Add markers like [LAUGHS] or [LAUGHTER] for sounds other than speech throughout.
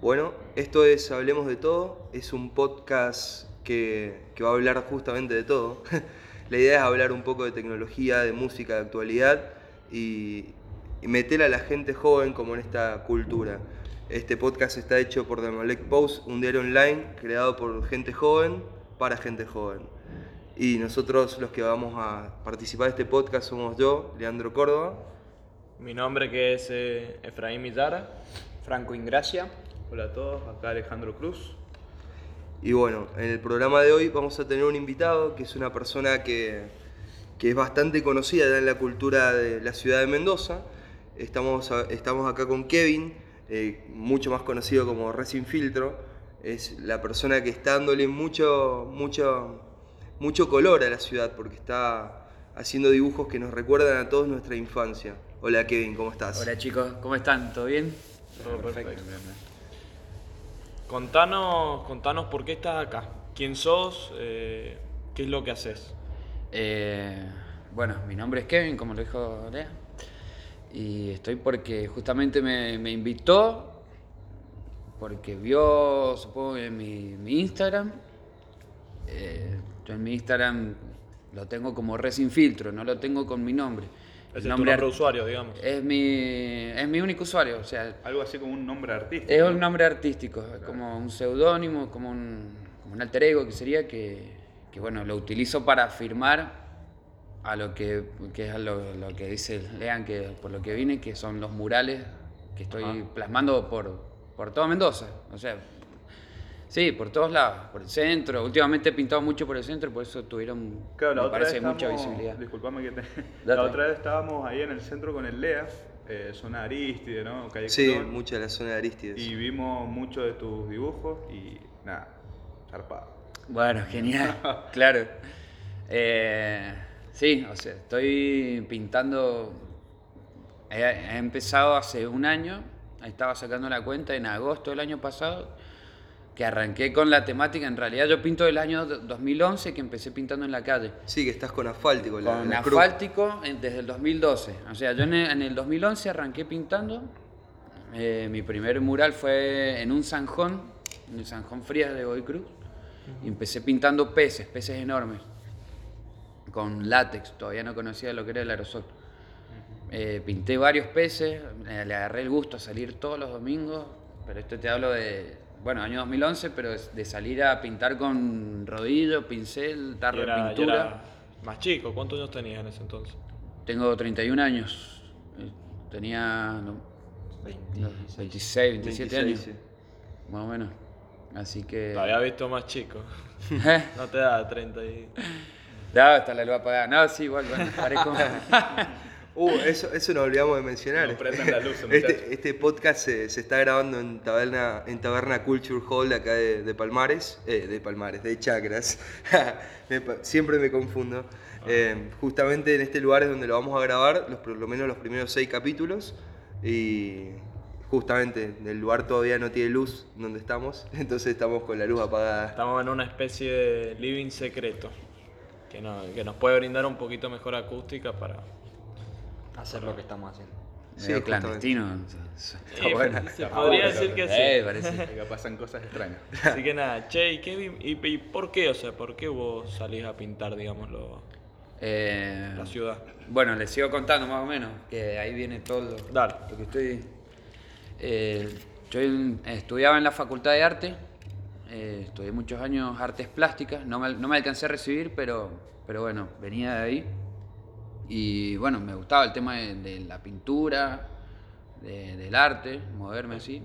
Bueno, esto es Hablemos de Todo, es un podcast que, que va a hablar justamente de todo. [LAUGHS] La idea es hablar un poco de tecnología, de música, de actualidad y, meter a la gente joven como en esta cultura. Este podcast está hecho por Demolec Post, un diario online creado por gente joven para gente joven. Y nosotros los que vamos a participar de este podcast somos yo, Leandro Córdoba, Mi nombre que es eh, Efraín Millara. Franco Ingracia. Hola a todos, acá Alejandro Cruz. Y bueno, en el programa de hoy vamos a tener un invitado que es una persona que, que es bastante conocida en la cultura de la ciudad de Mendoza. Estamos, a- estamos acá con Kevin, eh, mucho más conocido como Resin Filtro. Es la persona que está dándole mucho, mucho, mucho color a la ciudad porque está haciendo dibujos que nos recuerdan a todos nuestra infancia. Hola Kevin, ¿cómo estás? Hola chicos, ¿cómo están? ¿Todo bien? Todo perfecto. Contanos, contanos por qué estás acá. ¿Quién sos? Eh, ¿Qué es lo que haces? Eh, bueno, mi nombre es Kevin, como lo dijo Lea. Y estoy porque justamente me, me invitó, porque vio, supongo, en mi, mi Instagram. Eh, yo en mi Instagram lo tengo como Resin Filtro, no lo tengo con mi nombre. El es tu nombre de ar- usuario, digamos. es mi, es mi único usuario, o sea, Algo así como un nombre artístico. Es un nombre artístico, es como un seudónimo, como un, como un alter ego que sería que, que, bueno, lo utilizo para firmar a lo que, que es a lo, lo que dice Lean, que por lo que vine, que son los murales que estoy Ajá. plasmando por, por todo Mendoza. O sea, sí, por todos lados, por el centro. Últimamente he pintado mucho por el centro, por eso tuvieron, Claro, la me otra parece, vez mucha visibilidad. Disculpame que te... [LAUGHS] Date. La otra vez estábamos ahí en el centro con el Lea, eh, zona Aristide, ¿no? Calle Sí, Colón, mucha de la zona de Aristides. Y vimos muchos de tus dibujos y nada, zarpado. Bueno, genial, [LAUGHS] claro. Eh, sí, o sea, estoy pintando. He, he empezado hace un año, estaba sacando la cuenta en agosto del año pasado, que arranqué con la temática. En realidad, yo pinto del año do- 2011, que empecé pintando en la calle. Sí, que estás con asfáltico. la- Con la asfáltico en- desde el 2012. O sea, yo en el, en el 2011 arranqué pintando. Eh, mi primer mural fue en un zanjón, en el zanjón Frías de Godoy Cruz. Y empecé pintando peces, peces enormes. Con látex, todavía no conocía lo que era el aerosol. Eh, pinté varios peces, eh, le agarré el gusto a salir todos los domingos, pero esto te hablo de, bueno, año 2011, pero de salir a pintar con rodillo, pincel, tarro de pintura. era más chico. ¿Cuántos años tenías en ese entonces? Tengo 31 años. Eh, Tenía no, no, 26, 27 26, años, sí. más o menos. Así que... Te había visto más chico. ¿Eh? [LAUGHS] No te da 30 y... No, hasta la luz apagada. No, sí, igual, bueno, parezco... [LAUGHS] Uh, eso, eso nos olvidamos de mencionar. No prendan la luz, este, este podcast se, se está grabando en Taberna, en Taberna Culture Hall acá de, de Palmares, eh, de Palmares, de Chacras. [LAUGHS] Siempre me confundo. Eh, justamente en este lugar es donde lo vamos a grabar, los, por lo menos los primeros seis capítulos. Y justamente el lugar todavía no tiene luz donde estamos, [LAUGHS] entonces estamos con la luz apagada. Estamos en una especie de living secreto. Que, no- que nos puede brindar un poquito mejor acústica para... hacer lo que estamos haciendo. Sí, Medio clandestino. Está Eh, bueno. se podría decir que sí. Eh, parece. [LAUGHS] Acá pasan cosas extrañas. Así que nada, che, ¿y, qué y, y por qué? O sea, ¿por qué vos salís a pintar, digámoslo, Eh, la ciudad? Bueno, les sigo contando más o menos, que ahí viene todo lo, Dale. lo que estoy... Eh, yo estudiaba en la Facultad de Arte, eh, estudié muchos años artes plásticas, no me, no me alcancé a recibir, pero, pero bueno, venía de ahí. Y bueno, me gustaba el tema de, de la pintura, de- del arte, moverme así.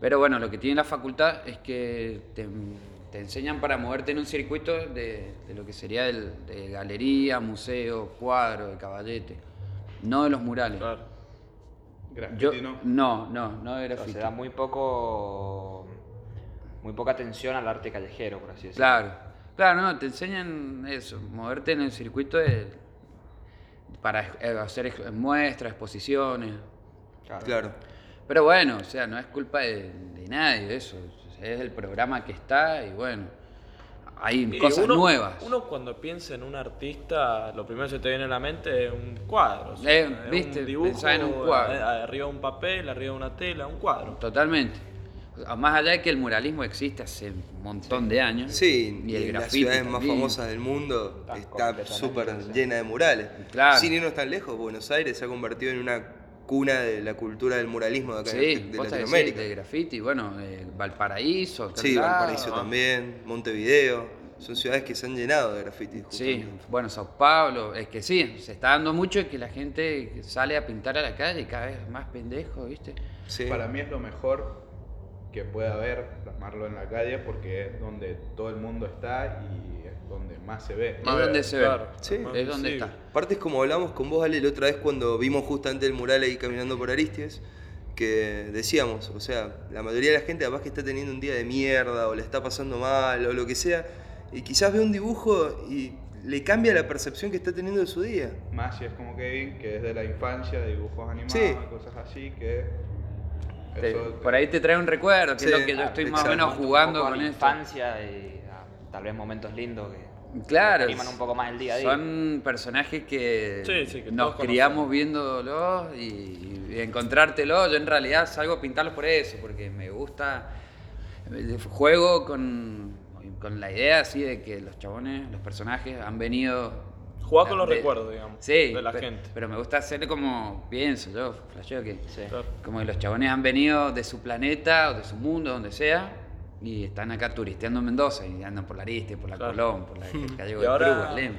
Pero bueno, lo que tiene la facultad es que te, te enseñan para moverte en un circuito de, de lo que sería el, de galería, museo, cuadro, de caballete, no de los murales. Claro. Graffiti, Yo, ¿no? no, no, no de Pero grafiti. se da muy poco muy poca atención al arte callejero, por así decirlo. Claro, claro, no, te enseñan eso, moverte en el circuito de, para eh, hacer muestras, exposiciones. Claro. Claro. Pero bueno, o sea, no es culpa de, de nadie eso, es el programa que está y bueno, hay Y cosas uno- nuevas. Uno cuando piensa en un artista, lo primero que se te viene a la mente es un cuadro. o Eh, viste, un dibujo, en un cuadro. Arriba un papel, arriba una tela, un cuadro. Totalmente. Más allá de que el muralismo existe hace un montón de años. Sí, y y el en las ciudades más famosas del mundo Está súper llena de murales. Claro. Sin irnos tan lejos, Buenos Aires se ha convertido en una cuna de la cultura del muralismo de acá Sí, de Latinoamérica. de graffiti, bueno, eh, Valparaíso, acá Sí, lado. Valparaíso también, Montevideo. Son ciudades que se han llenado de graffiti. Sí, bueno, Sao Paulo, es que sí, se está dando mucho que la gente sale a pintar a la calle y cada vez más pendejo, ¿viste? Sí. Para mí es lo mejor que puede haber plasmarlo en la calle porque es donde todo el mundo está y es donde más se ve. Es donde se ve. Sí. más Es donde visible. está. Aparte es como hablamos con vos, Ale, la otra vez cuando vimos justamente el mural ahí caminando por Aristies, que decíamos, o sea, la mayoría de la gente capaz que está teniendo un día de mierda o le está pasando mal o lo que sea, y quizás ve un dibujo y le cambia la percepción que está teniendo de su día. Más si es como Kevin, que es de la infancia, dibujos animados, Sí. cosas así, que Te- por ahí te trae un recuerdo, que Sí, es lo que yo estoy más o menos jugando con la esto. infancia y tal vez momentos lindos que Claro, animan un poco más el día a día. son personajes que, Sí, sí, que nos criamos viéndolos y, y encontrártelo. Yo en realidad salgo a pintarlos por eso, porque me gusta. eh, Juego con, con la idea así de que los chabones, los personajes han venido. Jugar con los de- recuerdos, digamos, Sí, de la pe- gente. Pero me gusta hacer como pienso yo, flasheo que. Sí. Claro. Como que los chabones han venido de su planeta o de su mundo, donde sea, y están acá turisteando en Mendoza y andan por la Ariste, por la Claro. Colón, por la [LAUGHS] Gallego Y de ahora- Cruz, Alem.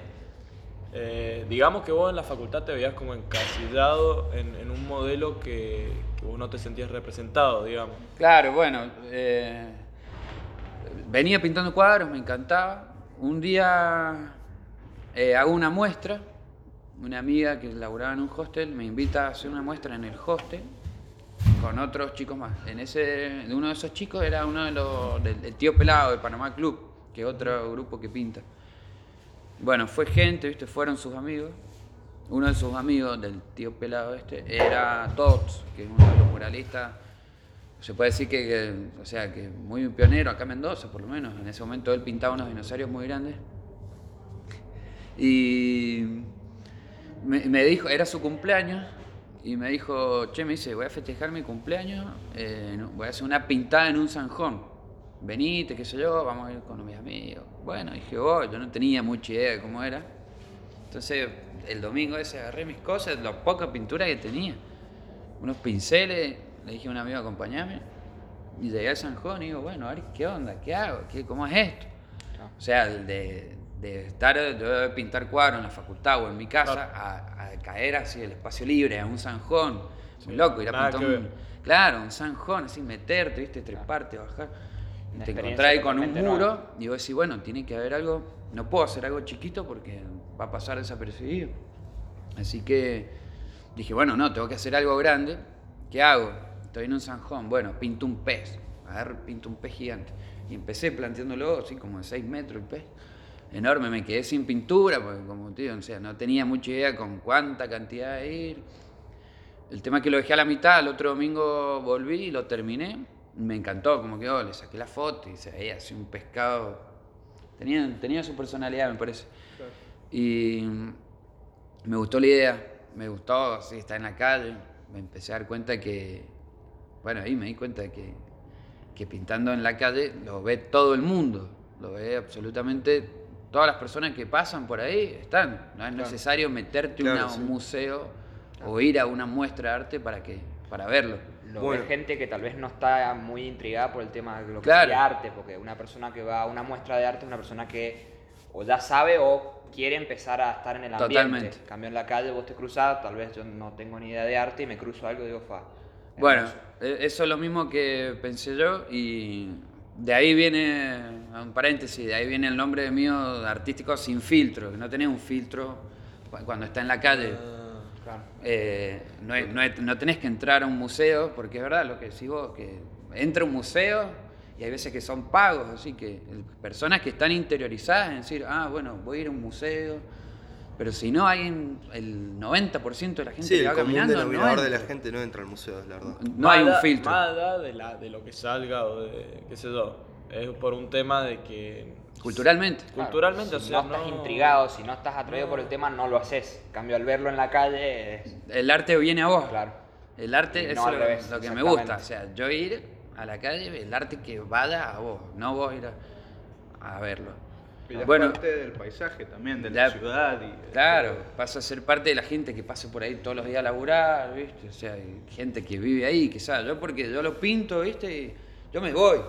Eh, digamos que vos en la facultad te veías como encasillado en, en un modelo que, que vos no te sentías representado, digamos. Claro, bueno, eh, venía pintando cuadros, me encantaba. Un día eh, hago una muestra, una amiga que laburaba en un hostel me invita a hacer una muestra en el hostel con otros chicos más. En ese, uno de esos chicos era uno de los del, tío pelado de Panamá Club, que es otro grupo que pinta. Bueno, fue gente, ¿viste? Fueron sus amigos. Uno de sus amigos del tío pelado este era Tots, que es uno de los muralistas. Se puede decir que, que, o sea, que muy pionero acá en Mendoza, por lo menos. En ese momento él pintaba unos dinosaurios muy grandes. Y me, me dijo, era su cumpleaños, y me dijo, che, me dice, voy a festejar mi cumpleaños, eh, voy a hacer una pintada en un zanjón. Venite, qué sé yo, vamos a ir con mis amigos. Bueno, dije, oh, yo no tenía mucha idea de cómo era. Entonces, el domingo ese agarré mis cosas, la poca pintura que tenía. Unos pinceles, le dije a un amigo, acompañame. Y llegué al Sanjón y digo, bueno, a ver, ¿qué onda? ¿Qué hago? ¿Qué, ¿Cómo es esto? O sea, de, de estar, de pintar cuadros en la facultad o en mi casa, a, a caer así el espacio libre, a un Sanjón. Muy loco, ir a pintar un, ver. claro, un Sanjón, así meterte, viste, treparte, bajar. Y Una te encontrás ahí con un muro nueva. y vos decís, bueno, tiene que haber algo, no puedo hacer algo chiquito porque va a pasar desapercibido. Así que dije, bueno, no, tengo que hacer algo grande. ¿Qué hago? Estoy en un zanjón, bueno, pinto un pez. Agarro, pinto un pez gigante. Y empecé planteándolo así como de 6 metros el pez. Enorme, me quedé sin pintura, porque como tío, o sea, no tenía mucha idea con cuánta cantidad de ir. El tema es que lo dejé a la mitad, el otro domingo volví y lo terminé. Me encantó como quedó, le saqué la foto y se veía así un pescado. Tenía, tenía su personalidad, me parece. Y me gustó la idea, me gustó, así, estar en la calle. Me empecé a dar cuenta que, bueno, ahí me di cuenta de que, que pintando en la calle lo ve todo el mundo, lo ve absolutamente todas las personas que pasan por ahí, están. No es necesario meterte Claro, a un sí. museo o ir a una muestra de arte para, que, para verlo. Lo Bueno. ve gente que tal vez no está muy intrigada por el tema de lo que Claro. sería arte, porque una persona que va a una muestra de arte es una persona que o ya sabe o quiere empezar a estar en el ambiente. Totalmente. En cambio en la calle vos te cruzás, tal vez yo no tengo ni idea de arte y me cruzo algo y digo, fa. Bueno, hermoso". e- eso es lo mismo que pensé yo y de ahí viene, un paréntesis, de ahí viene el nombre mío artístico sin filtro, que no tenés un filtro cu- cuando está en la calle. Claro. Eh, no, no no tenés que entrar a un museo, porque es verdad lo que decís vos, que entra a un museo y hay veces que son pagos, así que personas que están interiorizadas en decir, ah, bueno, voy a ir a un museo, pero si no hay el 90% de la gente Sí, que el va caminando, no, denominador de la gente no entra al museo, la verdad. no hay un filtro. Allá de, la, de lo que salga o de qué sé yo. Es por un tema de que. Culturalmente. Claro, Culturalmente, si o sea. no estás intrigado, si no estás atraído por el tema, no lo haces. En cambio, al verlo en la calle, es... El arte viene a vos. Claro. El arte Y es no lo, revés, lo que me gusta. O sea, yo ir a la calle el arte que vaya a vos, no vos ir a, a verlo. Y es Bueno, parte del paisaje también, de la, la- ciudad. Y de Claro, todo. pasa a ser parte de la gente que pasa por ahí todos los días a laburar, ¿viste? O sea, hay gente que vive ahí, que sabe, yo porque yo lo pinto, ¿viste? Y yo me voy.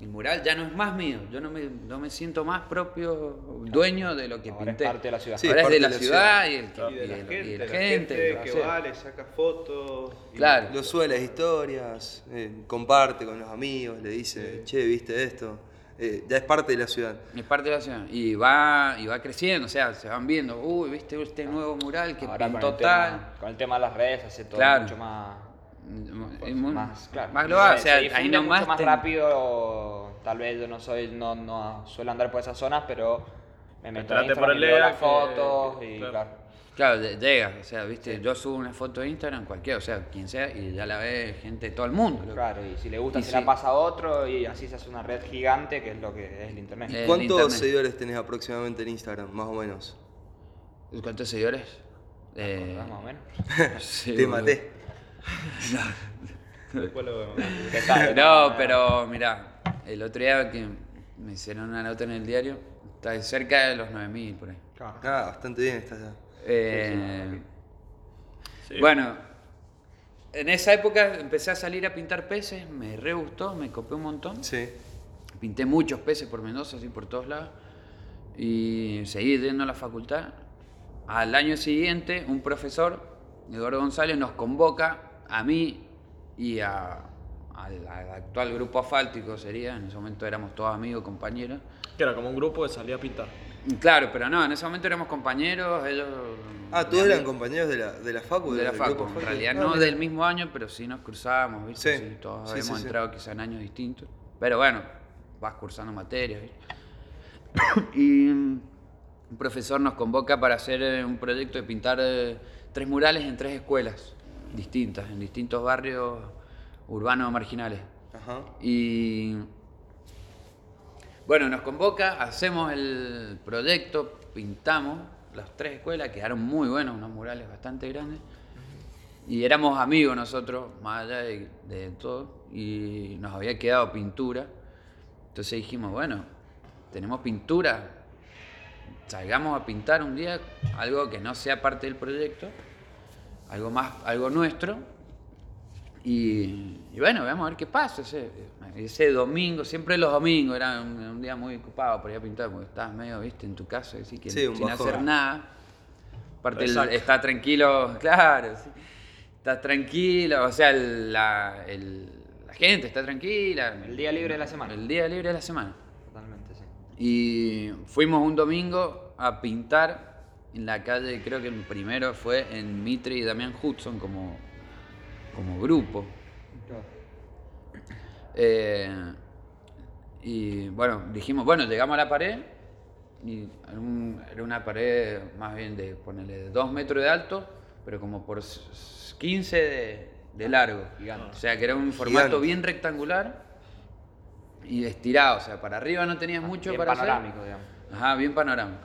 El mural ya no es más mío, yo no me, no me siento más propio dueño de lo que Ahora es pinté. parte de la ciudad. Sí, Ahora es parte de la de la ciudad, ciudad. y, el que, Y de la y el- gente, y la la gente, gente que va, le saca fotos. y- Claro. Lo sube a las historias, eh, comparte con los amigos, le dice, che, ¿viste esto? Eh, ya es parte de la ciudad. Es parte de la ciudad. Y va, y va creciendo, o sea, se van viendo, uy, viste este nuevo mural que Ahora con pintó el, tal. tema, con el tema de las redes hace todo Claro. mucho más, Es muy- más, claro. más global, o Se- sea, se ahí nomás mucho más ten- rápido, tal vez yo no soy, no, no suelo andar por esas zonas, pero me meto en Entrate por Instagram el y Lea las que- fotos y claro. claro. Claro, llega, o sea, viste, yo subo una foto de Instagram, cualquiera, o sea, quien sea, y ya la ve gente de todo el mundo. loco. Claro, y si le gusta Y se sí. la pasa a otro y así se hace una red gigante que es lo que es el internet. ¿Cuántos internet. seguidores tenés aproximadamente en Instagram, más o menos? ¿Cuántos seguidores? Eh, Más o menos. [LAUGHS] sí, Te maté. [LAUGHS] [LAUGHS] No, pero mira, el otro día que me hicieron una nota en el diario, está cerca de los 9000 por ahí. Ah, bastante bien estás ya. Eh, Sí. Bueno, en esa época empecé a salir a pintar peces, me re gustó, me copé un montón. Sí. Pinté muchos peces por Mendoza, así por todos lados. Y seguí yendo a la facultad. Al año siguiente, un profesor, Eduardo González, nos convoca a mí y a- al, al actual grupo asfáltico, sería, en ese momento éramos todos amigos, compañeros. Que era como un grupo que salía a pintar. Claro, pero no, en ese momento éramos compañeros, ellos... Ah, todos eran compañeros de la, de la facu. de la facu, en realidad Ah, no del mismo año, pero sí nos cruzábamos, ¿viste? Sí, Sí, todos sí, habíamos sí, entrado quizá en años distintos. Pero bueno, vas cursando materias, ¿viste? [COUGHS] y un profesor nos convoca para hacer eh, un proyecto de pintar eh, tres murales en tres escuelas distintas, en distintos barrios urbanos marginales. Ajá. Y bueno, nos convoca, hacemos el proyecto, pintamos las tres escuelas, quedaron muy buenos, unos murales bastante grandes. Y éramos amigos nosotros, más allá de, todo, y nos había quedado pintura. Entonces dijimos, bueno, tenemos pintura, salgamos a pintar un día algo que no sea parte del proyecto, algo más, algo nuestro, y, y bueno, vamos a ver qué pasa. Ese, ese domingo, siempre los domingos, era un, un día muy ocupado para ir a pintar, porque estabas medio, viste, en tu casa, así que Sí, un sin bajón. hacer nada. Aparte, el- está tranquilo, claro, sí. Estás tranquilo, o sea, el- la, el- la gente está tranquila. El día libre de la semana. El día libre de la semana. Totalmente, sí. Y fuimos un domingo a pintar en la calle, creo que el primero fue en Mitre y Damián Hudson como, como grupo. Eh, y bueno, dijimos, bueno, llegamos a la pared y era, un- era una pared más bien de, ponerle dos metros de alto, pero como por s- s- 15 de, de largo. Gigante. O sea, que era un formato Gigante. bien rectangular y estirado, o sea, para arriba no tenías mucho Bien para hacer. panorámico, digamos. Ajá, bien panorámico.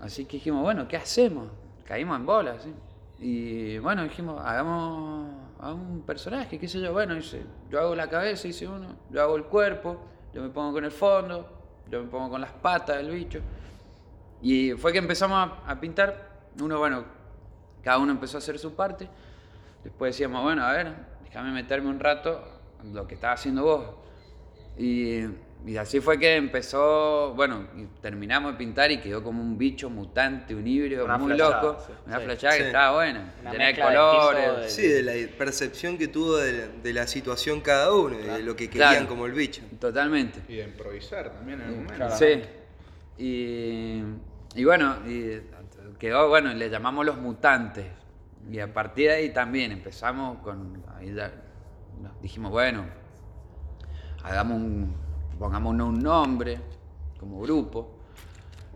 Así que dijimos, bueno, ¿qué hacemos? Caímos en bolas, ¿sí? Y bueno, dijimos, hagamos a un personaje, qué sé yo. Bueno, dice, yo hago la cabeza, dice uno, yo hago el cuerpo, yo me pongo con el fondo, yo me pongo con las patas del bicho. Y fue que empezamos a, pintar. Uno, bueno, cada uno empezó a hacer su parte. Después decíamos, bueno, a ver, déjame meterme un rato en lo que estaba haciendo vos. Y, y así fue que empezó, bueno, y terminamos de pintar y quedó como un bicho mutante, un híbrido Una muy flashada, loco. sí. Una Sí. flashada que Sí. estaba buena, Una de colores. de- Sí, de la percepción que tuvo de, de la situación cada uno y de lo que Claro. querían como el bicho. Totalmente. Y de improvisar también en el momento. Claro. Sí. Y, y bueno, y quedó, bueno, le llamamos los mutantes. Y a partir de ahí también empezamos con. ahí ya dijimos, bueno, hagamos un. Pongámonos un nombre como grupo.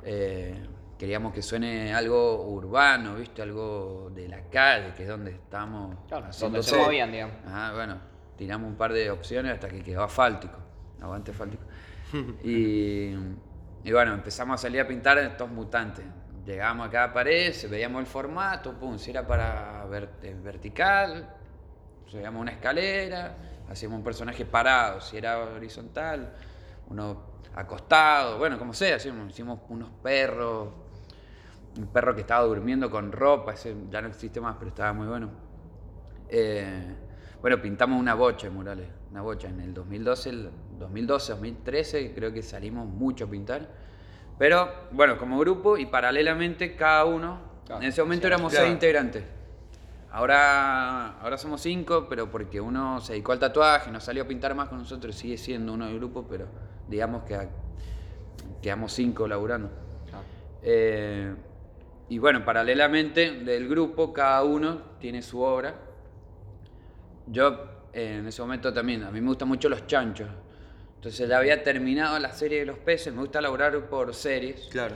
Eh, queríamos que suene algo urbano, ¿viste? Algo de la calle, que es donde estamos. Claro, donde se movían, digamos. Ajá, bueno, tiramos un par de opciones hasta que quedó asfáltico. Aguante asfáltico. [LAUGHS] y, y bueno, empezamos a salir a pintar estos mutantes. Llegamos a cada pared, se- veíamos el formato, pum, si era para ver- eh, vertical, subíamos una escalera, hacíamos un personaje parado, si era horizontal, uno acostado, bueno, como sea, hicimos unos perros, un perro que estaba durmiendo con ropa, ese ya no existe más, pero estaba muy bueno. Eh, bueno, pintamos una bocha de murales, una bocha en el 2012, el 2012, 2013, creo que salimos mucho a pintar. Pero bueno, como grupo y paralelamente cada uno, Claro, en ese momento sí, éramos claro. seis integrantes. Ahora, ahora somos cinco, pero porque uno se dedicó al tatuaje, no salió a pintar más con nosotros, sigue siendo uno del grupo, pero digamos que quedamos cinco laburando. Eh, y bueno, paralelamente del grupo, cada uno tiene su obra. Yo eh, en ese momento también, a mí me gustan mucho los chanchos. Entonces ya había terminado la serie de los peces, me gusta laburar por series. Claro.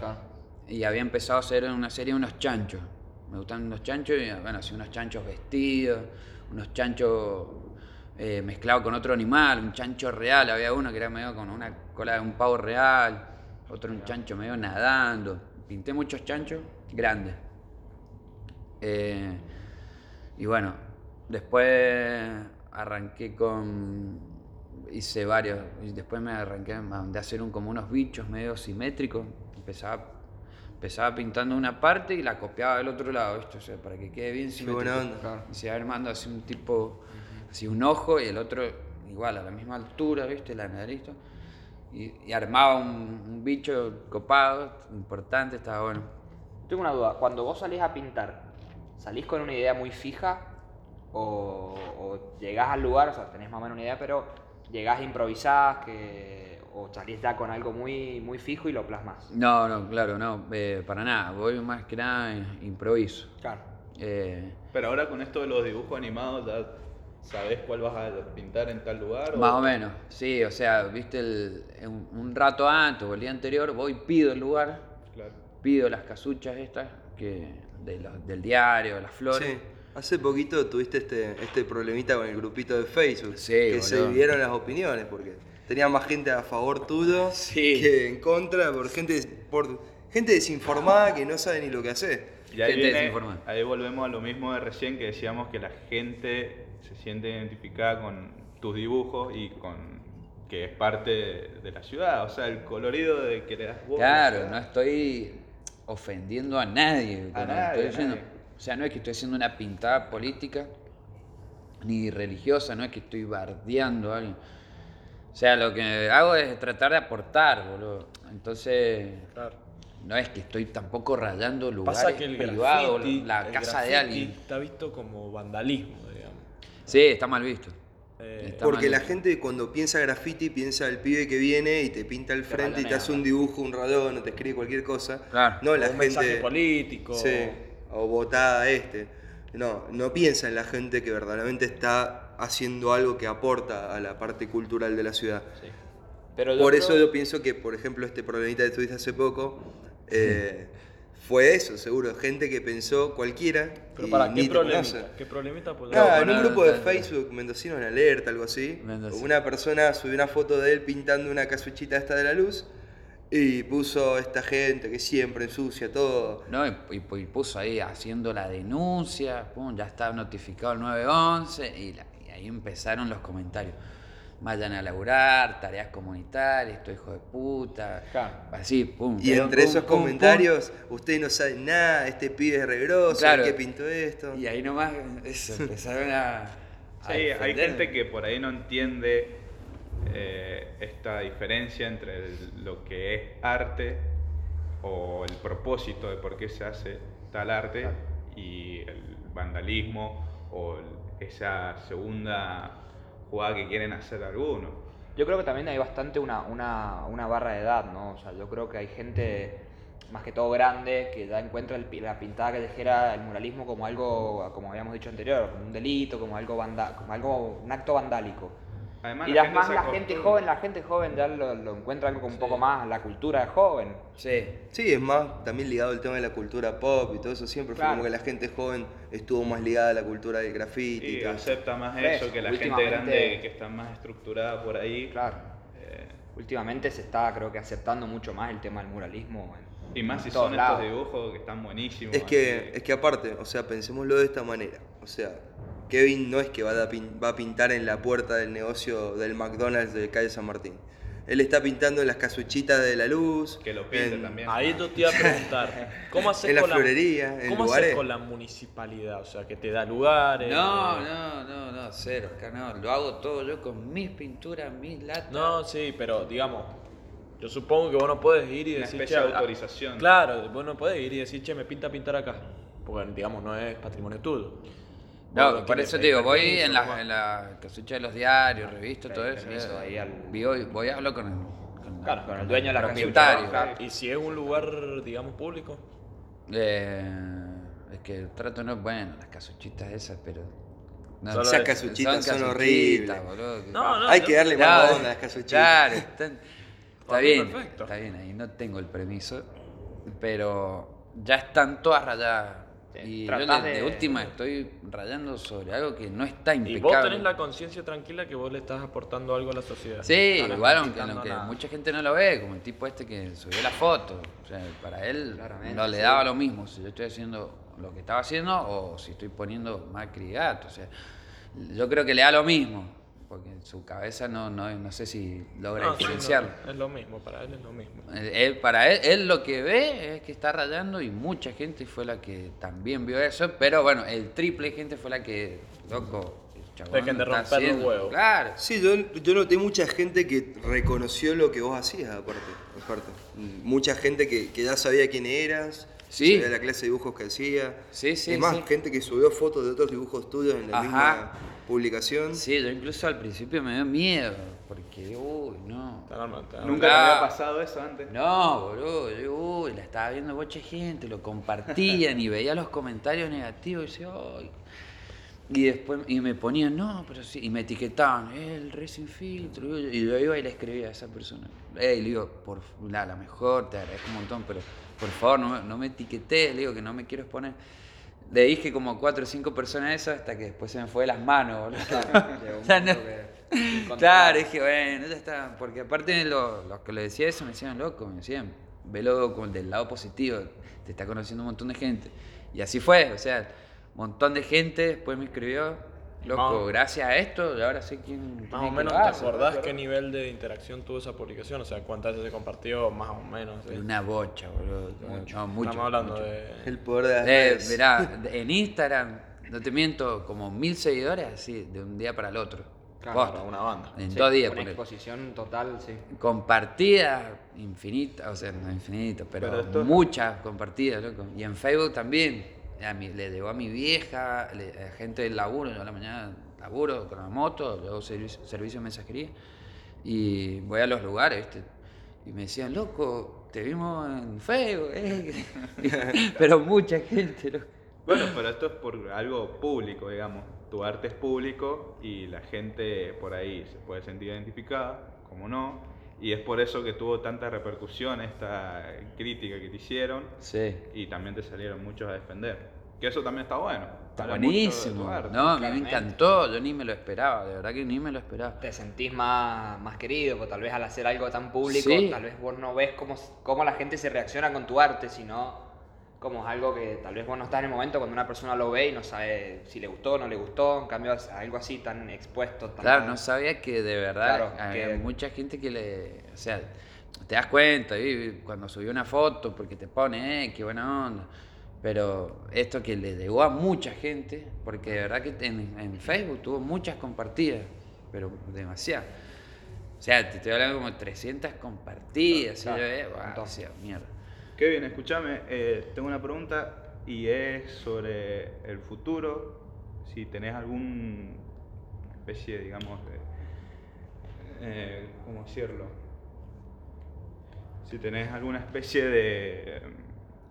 Y había empezado a hacer una serie de unos chanchos. Me gustan los chanchos y bueno, hacía unos chanchos vestidos, unos chanchos eh, mezclados con otro animal, un chancho real. Había uno que era medio con una cola de un pavo real, otro un chancho medio nadando. Pinté muchos chanchos grandes. Eh, y bueno, después arranqué con. Hice varios. Y después me arranqué a hacer un, como unos bichos medio simétricos. Empezaba, empezaba pintando una parte y la copiaba del otro lado, ¿viste? O sea, para que quede bien simétrico. Claro. Y se iba armando así un tipo, así un ojo y el otro igual, a la misma altura, ¿viste? La nariz. Y, y armaba un, un bicho copado, importante, estaba bueno. Tengo una duda. Cuando vos salís a pintar, ¿salís con una idea muy fija? ¿O, o llegás al lugar, o sea, tenés más o menos una idea, pero llegás, improvisás, que, o salís ya con algo muy, muy fijo y lo plasmas? No, no, claro, no, eh, para nada. Voy más que nada improviso. Claro. Eh, Pero ahora con esto de los dibujos animados, ¿ya sabes cuál vas a pintar en tal lugar? más o menos, sí, o sea, viste, el- un, un rato antes o el día anterior voy, pido el lugar, Claro. pido las casuchas estas que de del diario, las flores. Sí. Hace poquito tuviste este, este problemita con el grupito de Facebook. Sí, que boludo. se dividieron las opiniones porque tenía más gente a favor tuyo Sí. que en contra por gente, por gente desinformada que no sabe ni lo que hace. Y ahí, Gente viene- desinformada. ahí volvemos a lo mismo de recién que decíamos que la gente se siente identificada con tus dibujos y con que es parte de, la ciudad, o sea, el colorido de que le das vos. Claro, no estoy ofendiendo a nadie. estoy a nadie. O sea, no es que estoy haciendo una pintada política ni religiosa, no es que estoy bardeando a alguien. O sea, lo que hago es tratar de aportar, boludo. Entonces, Claro. no es que estoy tampoco rayando lugares Pasa que el privados, graffiti, la el casa de alguien. está visto como vandalismo, digamos. Sí, está mal visto. Eh, Porque la gente cuando piensa graffiti piensa el pibe que viene y te pinta el frente y te hace un dibujo, un radón o te escribe cualquier cosa. Claro. No, la un mensaje gente. político. Sí, o votada este. No, no piensa en la gente que verdaderamente está haciendo algo que aporta a la parte cultural de la ciudad. Sí. Pero yo Por eso yo pienso que, por ejemplo, este problemita que tuviste hace poco, eh, fue eso, seguro. Gente que pensó cualquiera. Pero y para ni qué problemita, qué problemita pues, Ah, en un grupo de está- Facebook, Mendocino en Alerta, algo así, Mendocino. una persona subió una foto de él pintando una casuchita esta de la luz y puso esta gente que siempre ensucia todo. No, y, y- y puso ahí haciendo la denuncia, pum, ya estaba notificado el 911 y, la- y ahí empezaron los comentarios. Vayan a laburar, tareas comunitarias, esto hijo de puta. Así, pum. Y pum, entre pum, esos pum, comentarios, ustedes no saben nada, este pibe es regroso, Claro. ¿qué pintó esto? Y ahí nomás eso, [LAUGHS] empezaron a. a Sí, hay gente que por ahí no entiende eh, esta diferencia entre el- lo que es arte o el propósito de por qué se hace tal arte y el vandalismo o el- esa segunda jugada que quieren hacer algunos. Yo creo que también hay bastante una, una, una barra de edad, ¿no? O sea, yo creo que hay gente, más que todo grande, que ya encuentra el la pintada callejera, el muralismo como algo, como habíamos dicho anterior, como un delito, como algo, vanda, como algo un acto vandálico. Además, y la más la gente joven, la gente joven ya lo, lo encuentra algo como un poco más la cultura de joven. Sí. Sí, es más también ligado al tema de la cultura pop y todo eso siempre Claro. fue como que la gente joven estuvo más ligada a la cultura del graffiti y, Y todo eso. acepta más Eso, eso que la gente grande que está más estructurada por ahí. Claro. Eh, Últimamente se está, creo que, aceptando mucho más el tema del muralismo. en- y más si son lados. estos dibujos que están buenísimos. Es que, así. es que aparte, o sea, pensémoslo de esta manera. O sea, Kevin no es que va a, pin- va a pintar en la puerta del negocio del McDonald's de calle San Martín. Él está pintando en las casuchitas de la luz. Que lo pinte en- también. Ahí yo te iba a preguntar, ¿cómo haces [LAUGHS] En la con florería, en ¿cómo lugares. haces con la municipalidad? O sea, que te da lugares. No, no, no, no, cero, acá no. Lo hago todo yo con mis pinturas, mis latas. No, sí, pero digamos, yo supongo que vos no puedes ir y Una decir, especie de "Che, ah, autorización". Claro, vos no podés ir y decir, che, me pinta pintar acá. Porque, digamos, no es patrimonio tuyo. No, por eso te digo, voy permiso, en la, en la casucha de los diarios, revistas, todo eso. permiso eh, ahí al- Voy, voy a hablar con el, con, Claro, Con el dueño de la propietario. casucha, Y si es un lugar, digamos, público. Eh, es que el trato no es bueno, las casuchitas esas, pero. No, Solo Esas es- casuchitas son, horribles. boludo, que- No, no, Hay yo- que darle Claro, más onda a las casuchitas. Claro, están- está Para mí bien, perfecto. está bien, ahí no tengo el permiso, pero ya están todas rayadas. Y yo de, última estoy rayando sobre algo que no está Y impecable. vos tenés la conciencia tranquila que vos le estás aportando algo a la sociedad. Sí, No igual aunque, mucha gente no lo ve, como el tipo este que subió la foto. O sea, para él Claramente, no le sí. daba lo mismo si yo estoy haciendo lo que estaba haciendo o si estoy poniendo Macri y gato. O sea, yo creo que le da lo mismo, porque en su cabeza no, no, no sé si logra No, sí, diferenciarlo. no, es lo mismo, para él es lo mismo. Él- para él, él lo que ve es que está rayando y mucha gente fue la que también vio eso, pero bueno, el triple gente fue la que, loco, Dejen de romper los haciendo". huevos. Claro. Sí, yo, yo noté mucha gente que reconoció lo que vos hacías, aparte. aparte. Mucha gente que, que ya sabía quién eras, Sí. sabía la clase de dibujos que hacía. Sí, sí, Es más, sí. gente que subió fotos de otros dibujos tuyos en la Ajá. misma publicación. Sí, yo incluso al principio me dio miedo, porque, uy, no. Está normal, está normal. Nunca te Ah. había pasado eso antes. No, boludo, yo, uy, la estaba viendo mucha gente, lo compartían [LAUGHS] y veía los comentarios negativos y decía, ay. Y después y me ponían, no, pero sí, y me etiquetaban, "Eh, el re sin filtro. Y yo iba y le escribía a esa persona. Ey, le digo, por la, la mejor, te agradezco un montón, pero por favor, no, me- no me etiquetes, le digo que no me quiero exponer. Le dije como cuatro o cinco personas eso hasta que después se me fue de las manos, Ya [LAUGHS] no-. [LAUGHS] Claro, dije, bueno, ya está. Porque aparte lo- los que le decía eso me decían, loco, me decían, velo como del lado positivo, te está conociendo un montón de gente. Y así fue, o sea, un montón de gente después me escribió, loco, gracias a esto, y ahora sé quién. Más o menos, ¿te hace". acordás qué nivel de interacción tuvo esa publicación? O sea, ¿cuántas veces se compartió? Más o menos. Una bocha, boludo. No, mucho. Estamos hablando mucho. de... El poder de las Eh, redes. mirá, [LAUGHS] en Instagram, no te miento, como mil seguidores así, de un día para el otro. Claro, Posta. para una banda. En Sí, dos días, Una exposición total, sí. compartidas infinitas, o sea, no infinitas, pero, Pero esto- muchas compartidas, loco. Y en Facebook también. A mi, le llegó a mi vieja, le- a gente del laburo, yo a la mañana laburo con la moto, luego servicio, servicio de mensajería. Y voy a los lugares. Y me decían, loco, te vimos en Facebook, ¿eh? [LAUGHS] [LAUGHS] pero mucha gente, loco. Bueno, pero esto es por algo público, digamos. Tu arte es público y la gente por ahí se puede sentir identificada, como no. Y es por eso que tuvo tanta repercusión esta crítica que te hicieron Sí. y también te salieron muchos a defender. Que eso también está bueno. Está Habla buenísimo. arte. No, a mí me encantó, yo ni me lo esperaba, de verdad que ni me lo esperaba. Te sentís más, más querido, porque tal vez al hacer algo tan público, Sí. tal vez vos no ves cómo, cómo la gente se reacciona con tu arte, sino como es algo que tal vez vos no estás en el momento cuando una persona lo ve y no sabe si le gustó o no le gustó, en cambio algo así tan expuesto, tan Claro, no sabía que de verdad Claro, que- mucha gente que le. O sea, te das cuenta ¿sí? cuando subió una foto porque te pone, eh, qué buena onda. Pero esto que le llegó a mucha gente, porque de verdad que en, en Facebook tuvo muchas compartidas, pero demasiado. O sea, te estoy hablando como 300 compartidas. Claro, y yo, eh, o sea, mierda. Kevin, escúchame, eh, tengo una pregunta y es sobre el futuro. Si tenés alguna especie, digamos, de. eh, ¿Cómo decirlo? Si tenés alguna especie de, de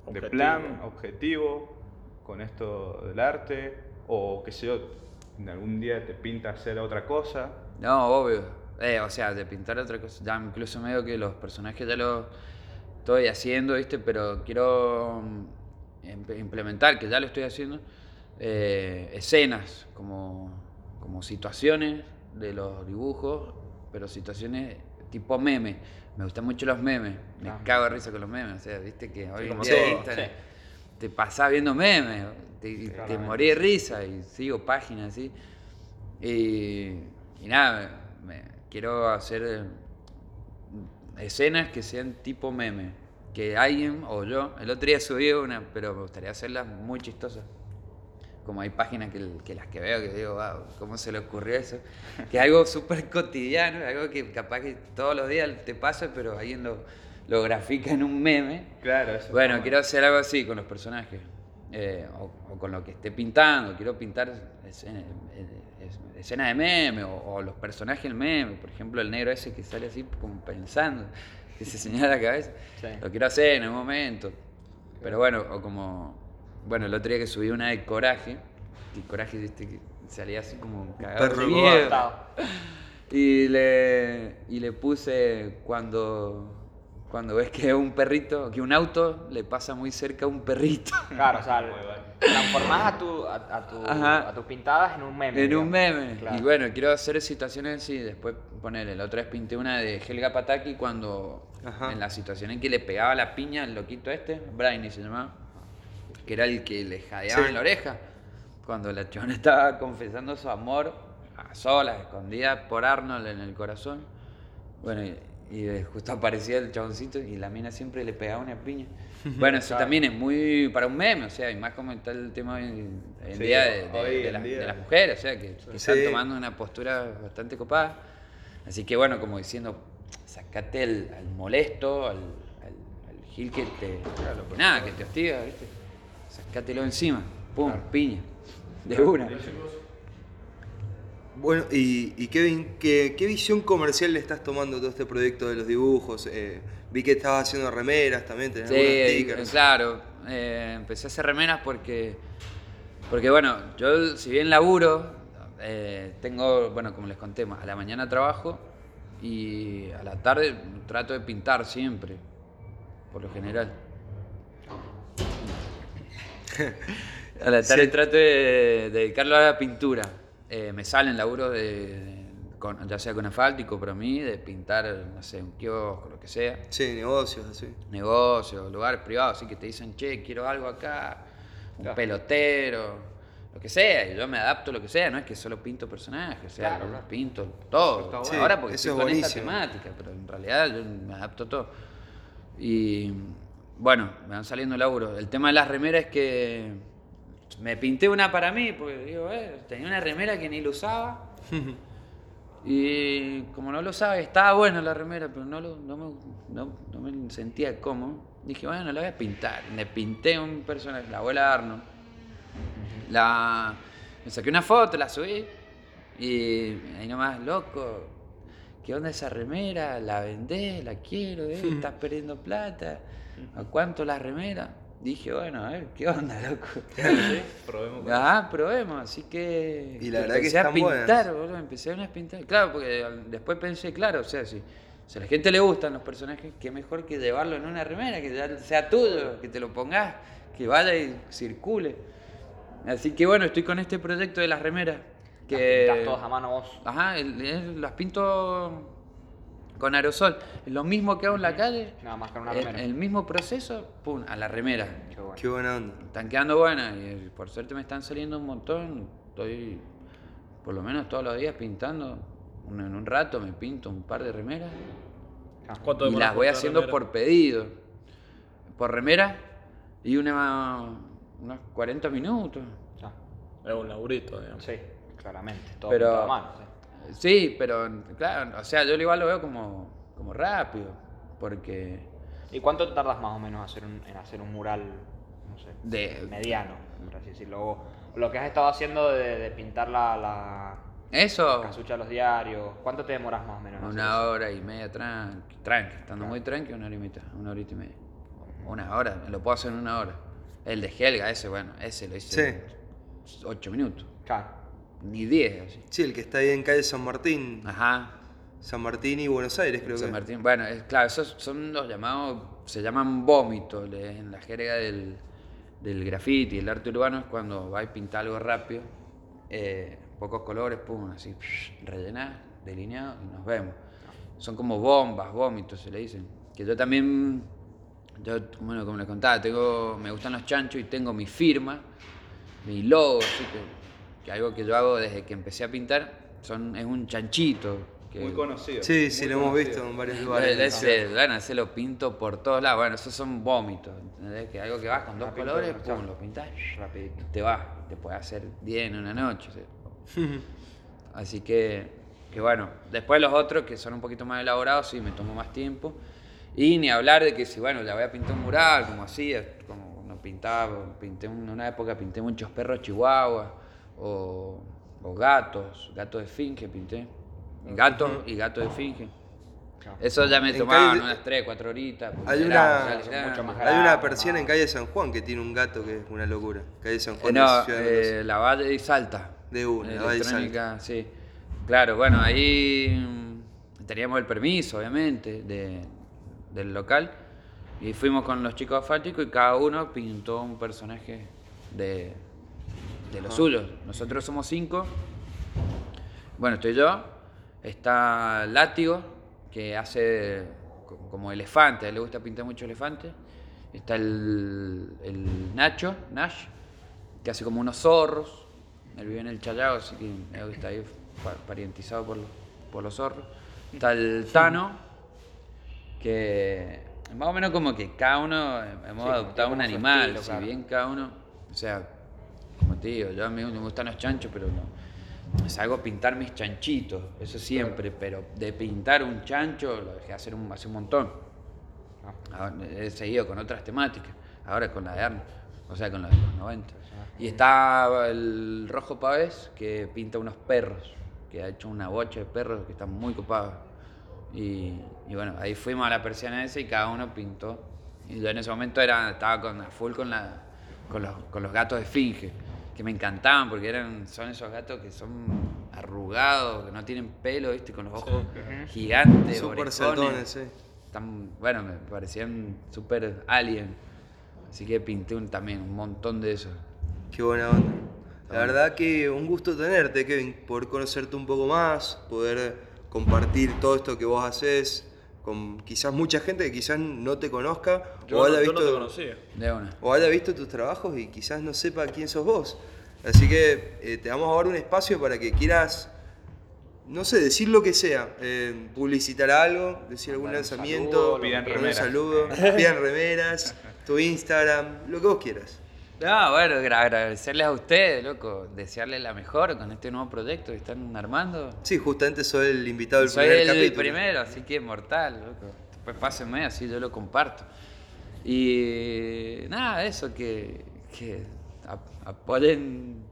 Objetivo. plan, objetivo con esto del arte, o que sé yo, algún día te pinta hacer otra cosa. No, obvio. Eh, o sea, de pintar otra cosa. Ya incluso medio que los personajes ya lo estoy haciendo, ¿viste? Pero quiero mm, imp- implementar, que ya lo estoy haciendo, eh, escenas, como, como situaciones de los dibujos, pero situaciones tipo meme. Me gustan mucho los memes. Me Ah. cago de risa con los memes. O sea, viste que hoy en día todo, Instagram sí. te pasás viendo memes. Te y te morí de risa y sigo páginas así. Y, y nada, me- quiero hacer escenas que sean tipo meme. Que alguien o yo, el otro día subí una, pero me gustaría hacerlas muy chistosas. Como hay páginas que, que las que veo que digo, wow, ¿cómo se le ocurrió eso? Que es algo súper cotidiano, algo que capaz que todos los días te pasa, pero alguien lo, lo grafica en un meme. Claro, eso Bueno, quiero hacer algo así con los personajes. eh, o, o con lo que esté pintando. Quiero pintar escena- de meme o, o los personajes del meme. Por ejemplo, el negro ese que sale así como pensando, que se señala la cabeza. Sí. Lo quiero hacer en un momento. Pero bueno, o como. Bueno, el otro día que subí una de coraje. Y coraje, que salía así como cagado. de miedo. Y le, y le puse cuando, cuando ves que un perrito, que un auto le pasa muy cerca a un perrito. [LAUGHS] Claro, o sea, transformás a, tu, a, a tu- a tus pintadas en un meme. En un digamos. meme. Claro. Y bueno, quiero hacer situaciones así. Después ponerle. La otra vez pinté una de Helga Pataki cuando. Ajá. En la situación en que le pegaba la piña al loquito este, Brainy se llamaba. Que era el que le jadeaba Sí. en la oreja. Cuando la chabona estaba confesando su amor a solas, escondida por Arnold en el corazón. Bueno, y, y, eh, justo [LAUGHS] aparecía el chaboncito y la mina siempre le pegaba una piña. [LAUGHS] Bueno, eso también es muy para un meme, o sea, y más como está el tema hoy en Sí, día de, de- hoy de en las- día. de las mujeres, o sea, que, que Sí. están tomando una postura bastante copada. Así que bueno, como diciendo, sacate el, al molesto, al, al- al gil que te. que nada, que te hostiga, ¿viste? Sacátelo encima, pum, piña. De una. Bueno, y, y Kevin, ¿qué, qué visión comercial le estás tomando todo este proyecto de los dibujos? Eh, vi que estabas haciendo remeras también, tenés Sí, algunos eh, stickers. claro. eh, empecé a hacer remeras porque, porque bueno, yo si bien laburo, eh, tengo, bueno, como les conté, a la mañana trabajo y a la tarde trato de pintar siempre, por lo general. [LAUGHS] A la tarde Sí. trato de dedicarlo a la pintura. Eh, me salen laburos de, con- ya sea con asfáltico, para mí, de pintar, no sé, un kiosco, lo que sea Sí, negocios, así. negocios, lugares privados, así que te dicen, che, quiero algo acá, un Claro. pelotero, lo que sea, y yo me adapto a lo que sea, no es que solo pinto personajes, o sea, Claro, pinto todo, bueno. ahora Sí, porque estoy es con esta temática, pero en realidad yo me adapto a todo. Y bueno, me van saliendo laburos. El tema de las remeras es que me pinté una para mí, porque digo, eh, tenía una remera que ni lo usaba. [LAUGHS] Y como no lo usaba, estaba buena la remera, pero no, lo- no, me, no, no me sentía cómodo. Dije, bueno, la voy a pintar. Me pinté un personaje, la abuela Arno. La, me saqué una foto, la subí. Y ahí nomás, loco, ¿qué onda esa remera? ¿La vendés? ¿La quiero? eh? [LAUGHS] ¿Estás perdiendo plata? ¿A cuánto la remera? Dije, bueno, a ver, ¿qué onda, [LAUGHS] loco? Probemos con Ah, probemos, así que. Y la verdad que empecé a están pintar, buenas. boludo, empecé a pintar. Claro, porque después pensé, claro, o sea, si, si a la gente le gustan los personajes, qué mejor que llevarlo en una remera, que ya sea tuyo, que te lo pongas, que vaya y circule. Así que bueno, estoy con este proyecto de las remeras. Las Que, pintás todas a mano vos. Ajá, el- el- las pinto con aerosol. Lo mismo que hago en la calle. Nada más con una el, remera. el mismo proceso, pum, a la remera. Qué bueno. Qué buena onda. Están quedando buenas y eh, por suerte me están saliendo un montón. Estoy por lo menos todos los días pintando. Un- En un rato me pinto un par de remeras ¿Cuánto y las voy haciendo remera? por pedido. Por remera y una, unos 40 minutos. Ya. Es un laburito, digamos. Sí, claramente. Todo Pero- mano. sí. Sí, pero claro, o sea, yo igual lo veo como, como rápido. Porque ¿Y cuánto tardas más o menos hacer un- en hacer un mural, no sé, de, mediano, por así decirlo? O lo que has estado haciendo de, de pintar la, la eso, casucha de los diarios, ¿cuánto te demoras más o menos? una eso? hora y media tranqui, tranqui, estando muy tranqui, una hora y media, una horita y media. Una hora, lo puedo hacer en una hora. El de Helga, ese, bueno, ese lo hice en 8 minutos, Claro. Ni 10 así. Sí, el que está ahí en calle San Martín. Ajá, San Martín y Buenos Aires, creo San que. Martín. Bueno, es, claro, esos son los llamados, se llaman vómitos en la jerga del, del graffiti, el arte urbano es cuando va y pinta algo rápido, eh, pocos colores, pum, así, rellenás, delineado y nos vemos. Son como bombas, vómitos se le dicen. Que yo también, yo, bueno, como les contaba, tengo, me gustan los chanchos y tengo mi firma mi logo, así que, que algo que yo hago desde que empecé a pintar, son, es un chanchito. Que, Muy conocido. Sí, sí, lo hemos visto en varios lugares. ese, bueno, ese lo pinto por todos lados. Bueno, esos son vómitos. ¿entendés? Que algo que vas con dos colores, pum, lo pintas, Rapidito. te va. Te puede hacer 10 en una noche. ¿sí? [LAUGHS] Así que, que bueno, después los otros que son un poquito más elaborados, sí, me tomo más tiempo. Y ni hablar de que si, bueno, ya voy a pintar un mural, como hacía, como no pintaba, pinté un- una época, pinté muchos perros chihuahuas o, o gatos, gatos de esfinge pinté. Gatos y gatos de esfinge. Eso ya me tomaban unas 3, 4 horitas. Hay una, hay una persiana en calle San Juan que tiene un gato que es una locura. Calle San Eh, Juan no, Ciudad de eh, la Valle y Salta. De una, la Valle y Electrónica, sí. Claro, bueno, ahí mm, teníamos el permiso, obviamente, de- del local. Y fuimos con los chicos asfálticos y cada uno pintó un personaje de, de los suyos. Nosotros somos cinco. Bueno, estoy yo. Está Látigo, que hace co- como elefante. A él le gusta pintar mucho elefante. Está el, el Nacho, Nash, que hace como unos zorros. Él vive en el Challao, así que está ahí pa- parientizado por, los- por los zorros. Está el Tano, que más o menos como que cada uno hemos Sí, adoptado un animal, si bien cada uno, o sea, como te digo, yo a mí me gustan los chanchos, pero no. Salgo a pintar mis chanchitos, eso siempre, pero de pintar un chancho lo dejé hacer un, hace un montón. Ahora, he seguido con otras temáticas, ahora con la de Arnold, o sea, con la de los 90. Y está el Rojo Pavés, que pinta unos perros, que ha hecho una bocha de perros que están muy copados. Y, y bueno, ahí fuimos a la persiana esa y cada uno pintó. Y yo en ese momento era, estaba con, a full con, la, con, los, con los gatos de esfinge, que me encantaban porque eran, son esos gatos que son arrugados, que no tienen pelo, ¿viste? Con los ojos gigantes, Super orejones. saltones, sí. Tan, bueno, me parecían súper alien. Así que pinté un, también un montón de esos. Qué buena onda. La verdad que un gusto tenerte, Kevin, poder conocerte un poco más, poder compartir todo esto que vos haces con quizás mucha gente que quizás no te conozca Yo, o, no, haya yo no visto, te conocía. De una. o haya visto tus trabajos y quizás no sepa quién sos vos. Así que eh, te vamos a dar un espacio para que quieras, no sé, decir lo que sea, eh, publicitar algo, decir algún Mandar un lanzamiento, saludo, Pidan remeras. saludo, pidan remeras, [LAUGHS] tu Instagram, lo que vos quieras. No, bueno, agra- agradecerles a ustedes, loco. Desearles la mejor con este nuevo proyecto que están armando. Sí, justamente soy el invitado del Soy primer el capítulo. primero, así que mortal, loco. Después pásenme, así yo lo comparto. Y nada, eso, que, que ap- apoyen.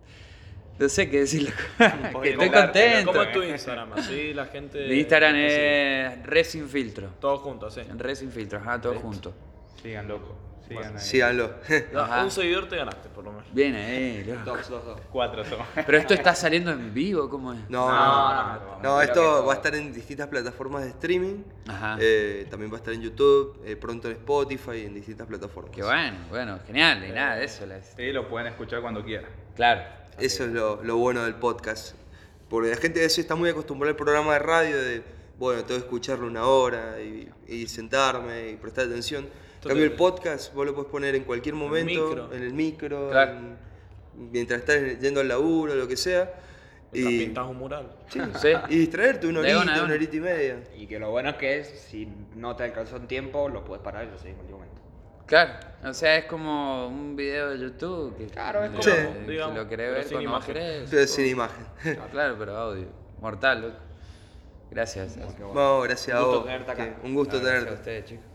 No sé qué decirlo. [LAUGHS] que estoy contento. ¿Cómo es tu Instagram? Así la gente. Mi Instagram es Resin Filtro. Todos juntos, sí. Resin Filtro, ajá, todo junto. Sigan loco. Sigan. Síganlo. [LAUGHS] Ajá. un seguidor te ganaste, por lo menos. Bien loco. Dos, dos, dos. Cuatro somos. Pero esto está saliendo en vivo, ¿cómo es? No, No, no, no, no. no, No, creo que esto va a estar en distintas plataformas de streaming. Ajá. Eh, también va a estar en YouTube, eh, pronto en Spotify y en distintas plataformas. Qué bueno, bueno, genial, y nada de eso. les- Sí, lo pueden escuchar cuando quieran. Claro. Eso es lo, lo bueno del podcast. Porque la gente a veces está muy acostumbrada al programa de radio de, bueno, tengo que escucharlo una hora y, y sentarme y prestar atención. En cambio, el podcast vos lo puedes poner en cualquier momento, micro. en el micro, Claro. en- mientras estás yendo al laburo, lo que sea. Y, pintas un mural. Sí. [LAUGHS] y distraerte una De horita, una, una, horita y media. Y que lo bueno es que es, si no te alcanzó en tiempo, lo puedes parar y lo seguís en cualquier momento. Claro, o sea, es como un video de YouTube que, Claro, es como- Sí. que digamos, lo querés ver sin cuando vos imagen. querés. Pero sin imagen. [LAUGHS] Ah, claro, pero audio. Mortal, loco. Gracias. No, gracias a Un gusto vos. tenerte acá. Un gusto Gracias a tenerte. ustedes, chicos.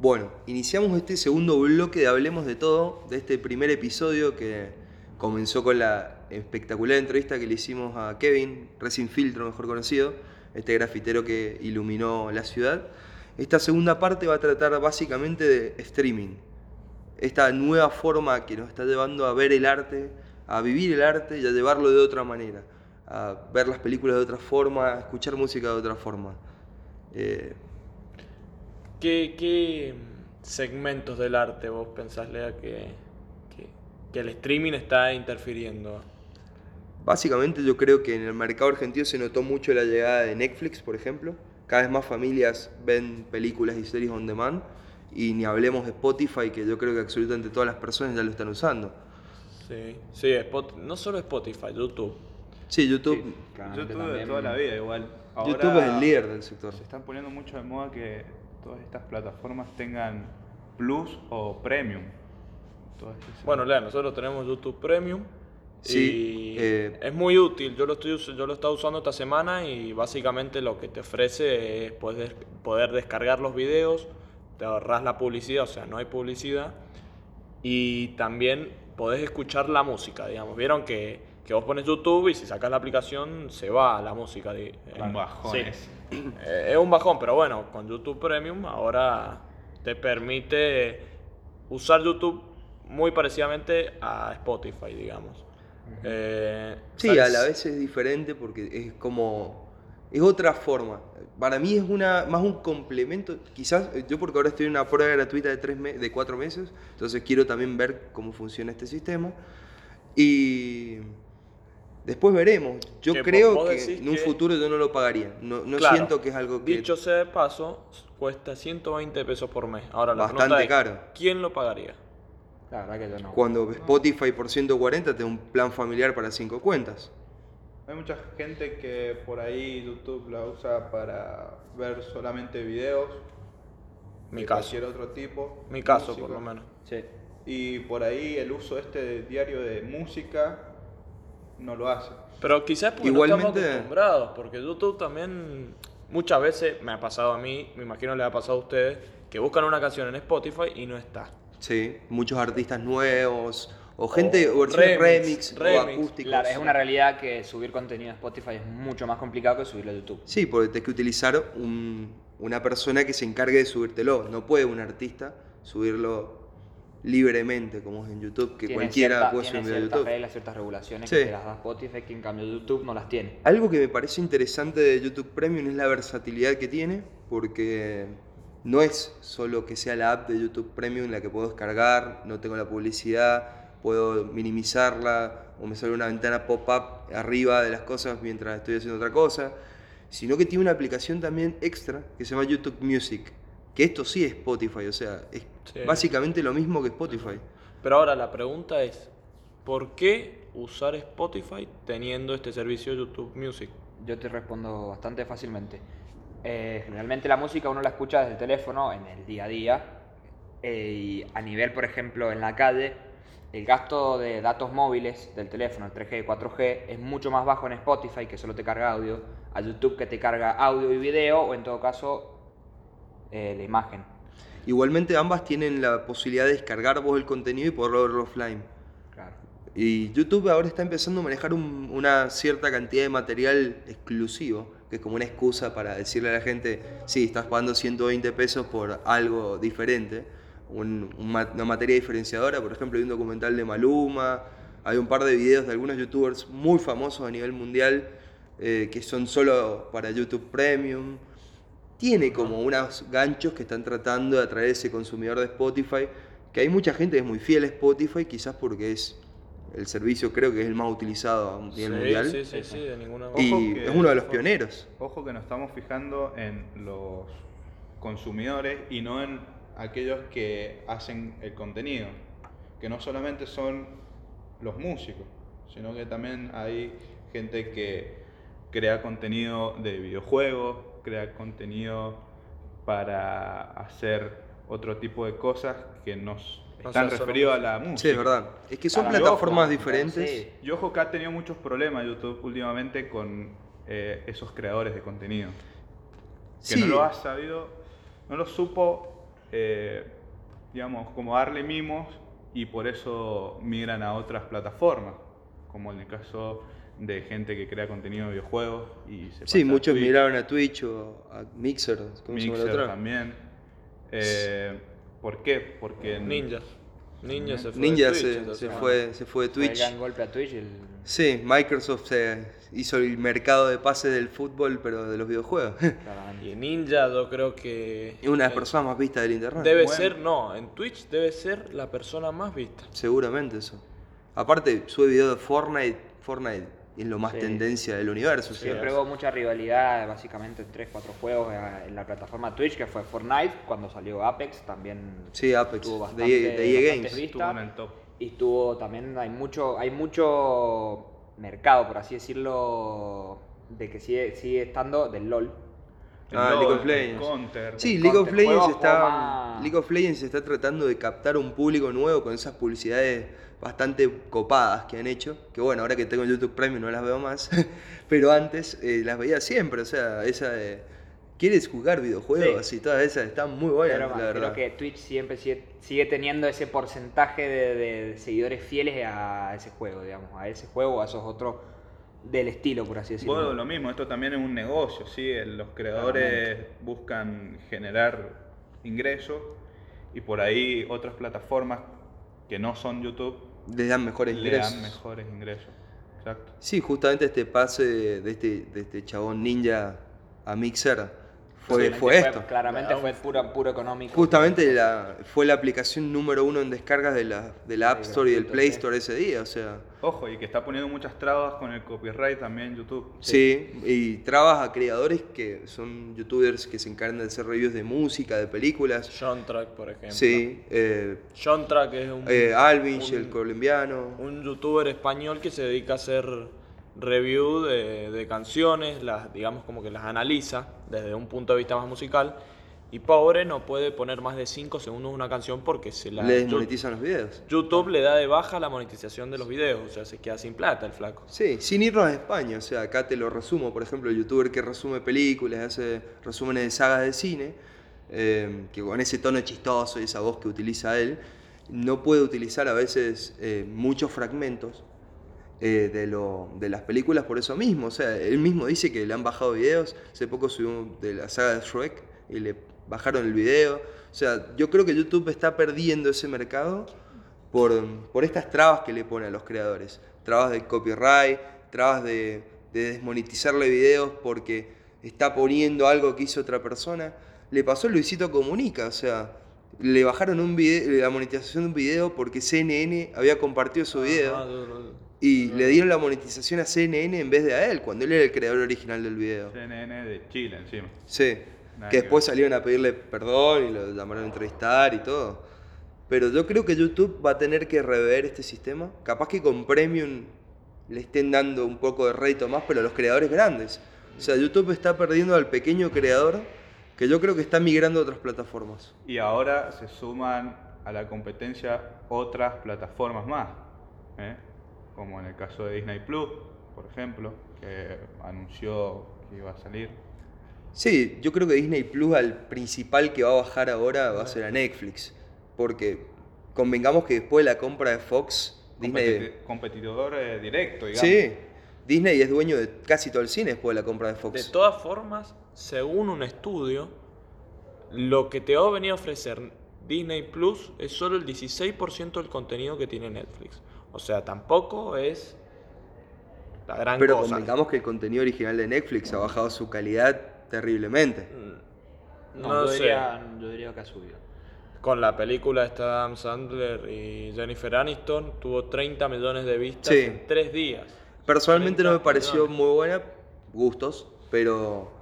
Bueno, iniciamos este segundo bloque de Hablemos de Todo, de este primer episodio que comenzó con la espectacular entrevista que le hicimos a Kevin, Resin Filtro, mejor conocido, este grafitero que iluminó la ciudad. Esta segunda parte va a tratar básicamente de streaming, esta nueva forma que nos está llevando a ver el arte, a vivir el arte y a llevarlo de otra manera, a ver las películas de otra forma, a escuchar música de otra forma. Eh, ¿Qué, qué segmentos del arte vos pensás, Lea, que, que, que el streaming está interfiriendo? Básicamente yo creo que en el mercado argentino se notó mucho la llegada de Netflix, por ejemplo. Cada vez más familias ven películas y series on demand Y ni hablemos de Spotify, que yo creo que absolutamente todas las personas ya lo están usando. Sí, sí, Spot- no solo Spotify, YouTube. Sí, YouTube, Sí, YouTube de toda la vida igual. YouTube es el líder del sector. Se están poniendo mucho de moda que todas estas plataformas tengan Plus o Premium. Bueno, Lea, nosotros tenemos YouTube Premium. Sí, y eh, es muy útil. Yo lo estoy yo lo he estado usando esta semana y básicamente lo que te ofrece es poder, poder descargar los videos, te ahorras la publicidad, o sea, no hay publicidad y también podés escuchar la música, digamos. Vieron que, que vos pones YouTube y si sacas la aplicación se va la música. Un bajón Sí. Eh, es un bajón, pero bueno, con YouTube Premium ahora te permite usar YouTube muy parecidamente a Spotify, digamos. Eh, Sí, ¿sabes? a la vez es diferente porque es como. Es otra forma. Para mí es una más un complemento. Quizás eh, yo, porque ahora estoy en una prueba gratuita de, tres me- de cuatro meses, entonces quiero también ver cómo funciona este sistema. Y. Después veremos. Yo Que creo que en un que- futuro yo no lo pagaría. No, no Claro. siento que es algo que. Dicho sea de paso, cuesta 120 pesos por mes. Ahora la Bastante pregunta es, caro. ¿quién lo pagaría? La verdad que yo no. Cuando Spotify por 140 te da un plan familiar para cinco cuentas. Hay mucha gente que por ahí YouTube la usa para ver solamente videos. Mi caso. Cualquier otro tipo. Mi caso, música. por lo menos. Sí. Y por ahí el uso este de diario de música no lo hace. Pero quizás porque no Igualmente- estamos acostumbrados, porque YouTube también muchas veces me ha pasado a mí, me imagino le ha pasado a ustedes, que buscan una canción en Spotify y no está. Sí, muchos artistas nuevos, o gente, o versiones remix, remix, remix. o acústicos. Claro, es una realidad que subir contenido a Spotify es mucho más complicado que subirlo a YouTube. Sí, porque tienes que utilizar un- una persona que se encargue de subírtelo. No puede un artista subirlo libremente, como es en YouTube, que Tiene cualquiera cierta- puede subir a YouTube. reglas, ciertas regulaciones Sí. que te las da Spotify, que en cambio YouTube no las tiene. Algo que me parece interesante de YouTube Premium es la versatilidad que tiene, porque no es solo que sea la app de YouTube Premium la que puedo descargar, no tengo la publicidad, puedo minimizarla o me sale una ventana pop-up arriba de las cosas mientras estoy haciendo otra cosa, sino que tiene una aplicación también extra que se llama YouTube Music, que esto sí es Spotify, o sea, es Sí. básicamente lo mismo que Spotify. Pero ahora la pregunta es, ¿por qué usar Spotify teniendo este servicio YouTube Music? Yo te respondo bastante fácilmente. Eh, generalmente la música uno la escucha desde el teléfono en el día a día. eh, y a nivel, por ejemplo, en la calle, el gasto de datos móviles del teléfono, el 3G y 4G, es mucho más bajo en Spotify, que solo te carga audio, a YouTube que te carga audio y video, o en todo caso, eh, la imagen. Igualmente ambas tienen la posibilidad de descargar vos el contenido y poderlo verlo offline. Claro. Y YouTube ahora está empezando a manejar un- una cierta cantidad de material exclusivo, que es como una excusa para decirle a la gente, sí, estás pagando 120 pesos por algo diferente, un- una materia diferenciadora, por ejemplo, hay un documental de Maluma, hay un par de videos de algunos youtubers muy famosos a nivel mundial eh, que son solo para YouTube Premium. Tiene como unos ganchos que están tratando de atraer ese consumidor de Spotify, que hay mucha gente que es muy fiel a Spotify, quizás porque es el servicio creo que es el más utilizado a nivel sí, mundial. sí, sí, sí, de ninguna Y que- es uno de los ojo- pioneros. Ojo que nos estamos fijando en los consumidores y no en aquellos que hacen el contenido, que no solamente son los músicos, sino que también hay gente que crea contenido de videojuegos, crea contenido para hacer otro tipo de cosas que nos No están sea solo referidos a la música. Sí, es verdad. Es que son plataformas ojo, diferentes. sí. Y ojo que ha tenido muchos problemas YouTube últimamente con eh, esos creadores de contenido. Que Sí. no lo ha sabido, no lo supo, eh, digamos, como darle mimos y por eso migran a otras plataformas, como en el caso de gente que crea contenido de videojuegos y se Sí, muchos Twitch, miraron a Twitch o a Mixer, ¿cómo se llama Mixer también. Eh, ¿Por qué? Porque en- Ninja. Ninja se fue Ninja de Twitch se, esta se fue, se fue de Fue el Twitch. gran golpe a Twitch. el- Sí, Microsoft se hizo el mercado de pases del fútbol, pero de los videojuegos. [LAUGHS] Y Ninja yo creo que... Es una de las personas más vistas del internet. Debe Bueno. ser, no, en Twitch debe ser la persona más vista. Seguramente eso. Aparte, sube videos de Fortnite. Fortnite es lo más Sí. tendencia del universo. o sea, Siempre hubo mucha rivalidad, básicamente, en 3, 4 juegos eh, en la plataforma Twitch, que fue Fortnite, cuando salió Apex, también Sí, Apex, tuvo de bastante, de EA Games. Estuvo en el top. Y estuvo también, hay mucho, hay mucho mercado, por así decirlo, de que sigue, sigue estando del LOL. El Ah, LOL, League of Legends. Counter. Sí, League of Legends está. League of Legends está tratando de captar un público nuevo con esas publicidades bastante copadas que han hecho. Que bueno, ahora que tengo YouTube Premium no las veo más. [LAUGHS] Pero antes eh, las veía siempre. O sea, esa de. ¿Quieres jugar videojuegos? Sí. Y todas esas están muy buenas, Pero la creo verdad. que Twitch siempre sigue, sigue teniendo ese porcentaje de, de seguidores fieles a ese juego, digamos, a ese juego o a esos otros del estilo, por así decirlo. Bueno, lo mismo, esto también es un negocio, ¿sí? Los creadores buscan generar ingresos y por ahí otras plataformas que no son YouTube Les dan mejores le ingresos. dan mejores ingresos. Exacto. Sí, justamente este pase de, de este, de este chabón ninja a Mixer fue, fue esto. Claramente fue puro, puro económico. Justamente la, fue la aplicación número uno en descargas de la, de la App Store y del Play. Store ese día, o sea. Ojo, y que está poniendo muchas trabas con el copyright también YouTube. Sí, y trabas a creadores que son youtubers que se encargan de hacer reviews de música, de películas. John Track, por ejemplo. Sí, eh, John Track es un, eh, Alvinch, un- el colombiano. un youtuber español que se dedica a hacer review de, de canciones, las, digamos como que las analiza desde un punto de vista más musical. Y pobre no puede poner más de 5 segundos una canción porque se la... Le desmonetizan los videos. YouTube le da de baja la monetización de los videos, o sea, se queda sin plata el flaco. Sí, sin irnos a España, o sea, acá te lo resumo, por ejemplo, el youtuber que resume películas, hace resúmenes de sagas de cine, eh, que con ese tono chistoso y esa voz que utiliza él, no puede utilizar a veces eh, muchos fragmentos eh, de, lo, de las películas por eso mismo, o sea, él mismo dice que le han bajado videos, hace poco subió un- de la saga de Shrek y le bajaron el video, o sea, yo creo que YouTube está perdiendo ese mercado por, por estas trabas que le pone a los creadores. Trabas de copyright, trabas de, de desmonetizarle videos porque está poniendo algo que hizo otra persona. Le pasó a Luisito Comunica, o sea, le bajaron un video, la monetización de un video porque CNN había compartido su video. Ajá, du- du- y le dieron la monetización a CNN en vez de a él, cuando él era el creador original del video. CNN de Chile encima. Sí, Nada que después salieron a pedirle perdón y lo llamaron a entrevistar y todo. Pero yo creo que YouTube va a tener que rever este sistema. Capaz que con Premium le estén dando un poco de rédito más, pero a los creadores grandes. O sea, YouTube está perdiendo al pequeño creador que yo creo que está migrando a otras plataformas. Y ahora se suman a la competencia otras plataformas más, ¿eh? Como en el caso de Disney Plus, por ejemplo, que anunció que iba a salir. Sí, yo creo que Disney Plus al principal que va a bajar ahora va a ser a Netflix. Porque convengamos que después de la compra de Fox, Disney... Competi- competidor eh, directo, digamos. Sí, Disney es dueño de casi todo el cine después de la compra de De Fox. todas formas, según un estudio, lo que te va a venir a ofrecer Disney Plus es solo el 16% del contenido que tiene Netflix. O sea, tampoco es la gran Pero cosa. convengamos que el contenido original de Netflix ha bajado su calidad terriblemente. Mm, No, No, yo, sé. diría, yo diría que ha subido. Con la película de Adam Sandler y Jennifer Aniston tuvo 30 millones de vistas Sí. en tres días. Personalmente no me 30 pareció millones. muy buena, gustos, pero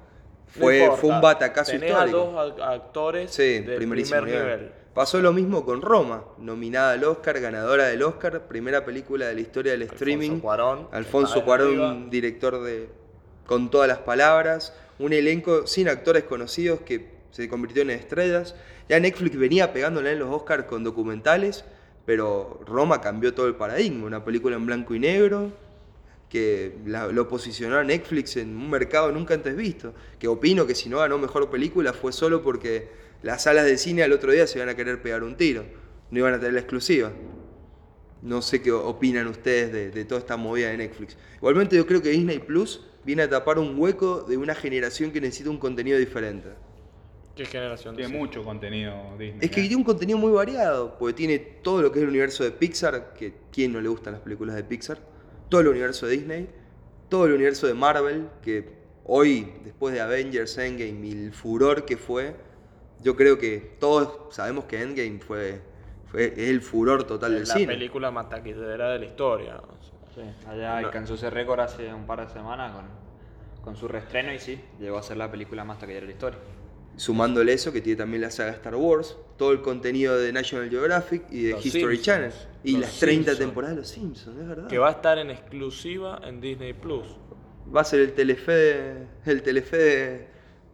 fue, fue un batacazo tenés histórico. a dos ac- actores Sí, de primer nivel. nivel. Pasó lo mismo con Roma, nominada al Oscar, ganadora del Oscar, primera película de la historia del streaming. Alfonso Cuarón. Alfonso Cuarón, director de con todas las palabras, un elenco sin actores conocidos que se convirtió en estrellas. Ya Netflix venía pegándole en los Oscars con documentales, pero Roma cambió todo el paradigma, una película en blanco y negro que la- lo posicionó a Netflix en un mercado nunca antes visto, que opino que si no ganó mejor película fue solo porque las salas de cine al otro día se iban a querer pegar un tiro, no iban a tener la exclusiva. No sé qué opinan ustedes de, de toda esta movida de Netflix. Igualmente yo creo que Disney Plus viene a tapar un hueco de una generación que necesita un contenido diferente. ¿Qué generación? Tiene mucho contenido Disney. Es que ¿eh? tiene un contenido muy variado, porque tiene todo lo que es el universo de Pixar, que quién no le gustan las películas de Pixar, todo el universo de Disney, todo el universo de Marvel, que hoy, después de Avengers Endgame y el furor que fue, yo creo que todos sabemos que Endgame fue, fue el furor total del la cine. película más taquillera de la historia. Sí, allá alcanzó ese récord hace un par de semanas con, con su reestreno y sí, llegó a ser la película más taquillera de la historia. Sumándole eso, que tiene también la saga Star Wars, todo el contenido de National Geographic y de Los History Simpsons. Channel. Y Los las 30 Simpsons. temporadas de Los Simpsons, es verdad. Que va a estar en exclusiva en Disney Plus. Va a ser el Telefe, de- el Telefe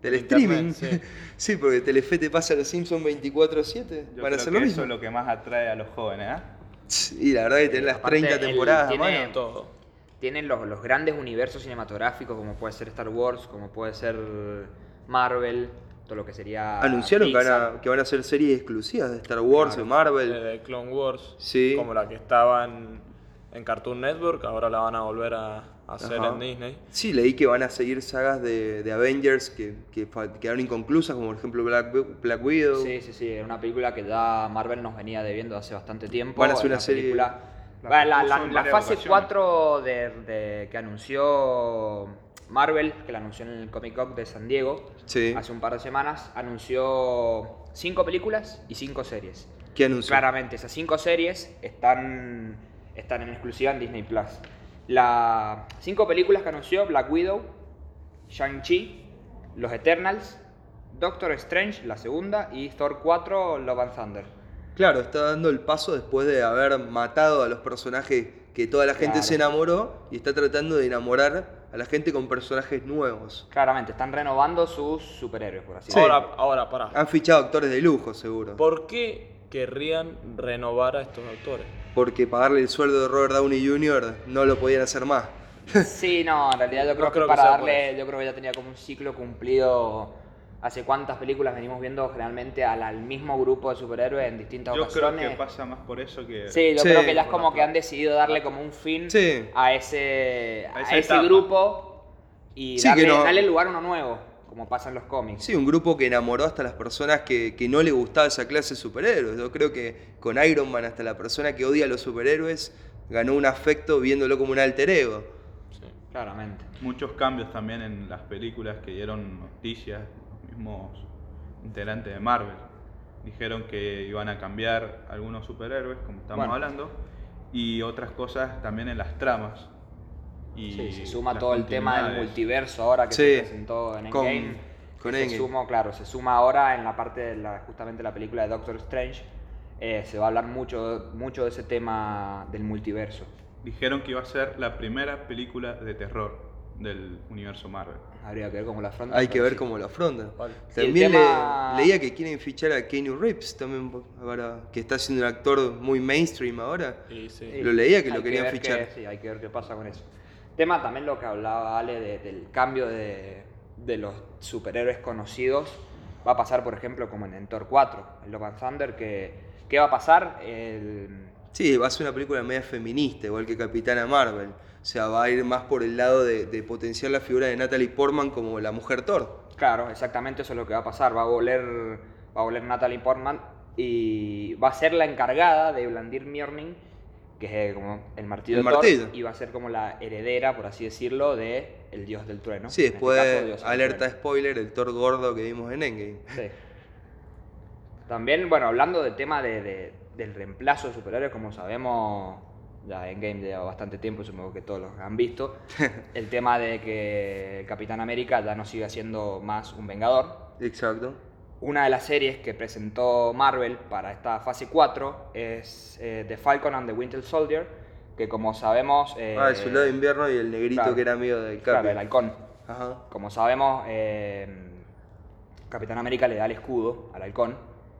de- del streaming. Internet, Sí. [LAUGHS] sí. porque Telefe te pasa Los Simpsons 24-7. Yo Van a hacer lo eso mismo. es lo que más atrae a los jóvenes, ¿eh? Y la verdad que tener las Aparte, 30 el- temporadas a tiene- mano. Todo. Tienen los, los grandes universos cinematográficos como puede ser Star Wars, como puede ser Marvel, todo lo que sería... Anunciaron que van, a, que van a hacer series exclusivas de Star Wars, de Marvel. Eh, de Clone Wars. Sí. Como la que estaba en, en Cartoon Network, ahora la van a volver a, a hacer Ajá. en Disney. Sí, leí que van a seguir sagas de, de Avengers que, que quedaron inconclusas, como por ejemplo Black, Black Widow. Sí, sí, sí, era una película que ya Marvel nos venía debiendo hace bastante tiempo. Van a hacer una la serie- película- La fase ocasiones. 4 de, de- que anunció Marvel, que la anunció en el Comic Con de San Diego Sí. hace un par de semanas, anunció cinco películas y cinco series. ¿Qué anunció? Claramente, esas cinco series están, están en exclusiva en Disney Plus. Las cinco películas que anunció: Black Widow, Shang-Chi, Los Eternals, Doctor Strange, la segunda, y Thor 4, Love and Thunder. Claro, está dando el paso después de haber matado a los personajes que toda la gente Claro. se enamoró y está tratando de enamorar a la gente con personajes nuevos. Claramente, están renovando sus superhéroes, por así Sí. decirlo. Ahora, ahora, pará. Han fichado actores de lujo, seguro. ¿Por qué querrían renovar a estos actores? Porque pagarle el sueldo de Robert Downey Jr. no lo podían hacer más. [LAUGHS] Sí, no, en realidad yo creo No que creo que para darle, yo creo que ya tenía como un ciclo cumplido. Hace cuántas películas venimos viendo generalmente al, al mismo grupo de superhéroes en distintas Yo creo ocasiones. que pasa más por eso que... Sí, yo Sí. creo que ya es como que han decidido darle como un fin Sí. a ese, A ese etapa. grupo y Sí, darle, no- darle lugar a uno nuevo, como pasa en los cómics. Sí, un grupo que enamoró hasta las personas que, que no le gustaba esa clase de superhéroes. Yo creo que con Iron Man hasta la persona que odia a los superhéroes ganó un afecto viéndolo como un alter ego. Sí. Claramente. Muchos cambios también en las películas que dieron noticias, los mismos integrantes de Marvel. Dijeron que iban a cambiar algunos superhéroes, como estamos Bueno. hablando, y otras cosas también en las tramas. Y Sí, se suma todo el tema del multiverso ahora que Sí, se presentó en con- Endgame. con que se Endgame. suma, claro, se suma ahora en la parte de la, justamente la película de Doctor Strange. eh, se va a hablar mucho, mucho de ese tema del multiverso. Dijeron que iba a ser la primera película de terror del universo Marvel. Habría que ver cómo la afronta. Hay que ver sí. cómo lo afrontan. Vale. También tema- le- leía que quieren fichar a Keanu Reeves también, ahora, que está siendo un actor muy mainstream ahora. Sí. Sí, Lo leía que lo hay querían ver fichar. qué- sí, hay que ver qué pasa con eso. Tema también lo que hablaba Ale de- del cambio de, de los superhéroes conocidos. Va a pasar, por ejemplo, como en Thor 4, en Love and Thunder, que ¿qué va a pasar? El- Sí, va a ser una película media feminista, igual que Capitana Marvel. O sea, va a ir más por el lado de, de potenciar la figura de Natalie Portman como la mujer Thor. Claro, exactamente eso es lo que va a pasar. Va a volver, va a volver Natalie Portman y va a ser la encargada de Blandir Mjolnir, que es como el martillo El de Thor, martillo. y va a ser como la heredera, por así decirlo, de el dios del trueno. Sí, este después, caso, dios del alerta spoiler, el Thor gordo que vimos en Endgame. Sí. También, bueno, hablando del tema de, de- del reemplazo de superhéroes, como sabemos, ya en Game lleva bastante tiempo, supongo que todos los han visto, [LAUGHS] el tema de que Capitán América ya no sigue siendo más un vengador. Exacto. Una de las series que presentó Marvel para esta fase 4 es eh, The Falcon and the Winter Soldier, que como sabemos... eh, ah, el soldado de invierno y el negrito claro, que era amigo del claro, Capi. el halcón. Ajá. Como sabemos, eh, Capitán América le da el escudo al halcón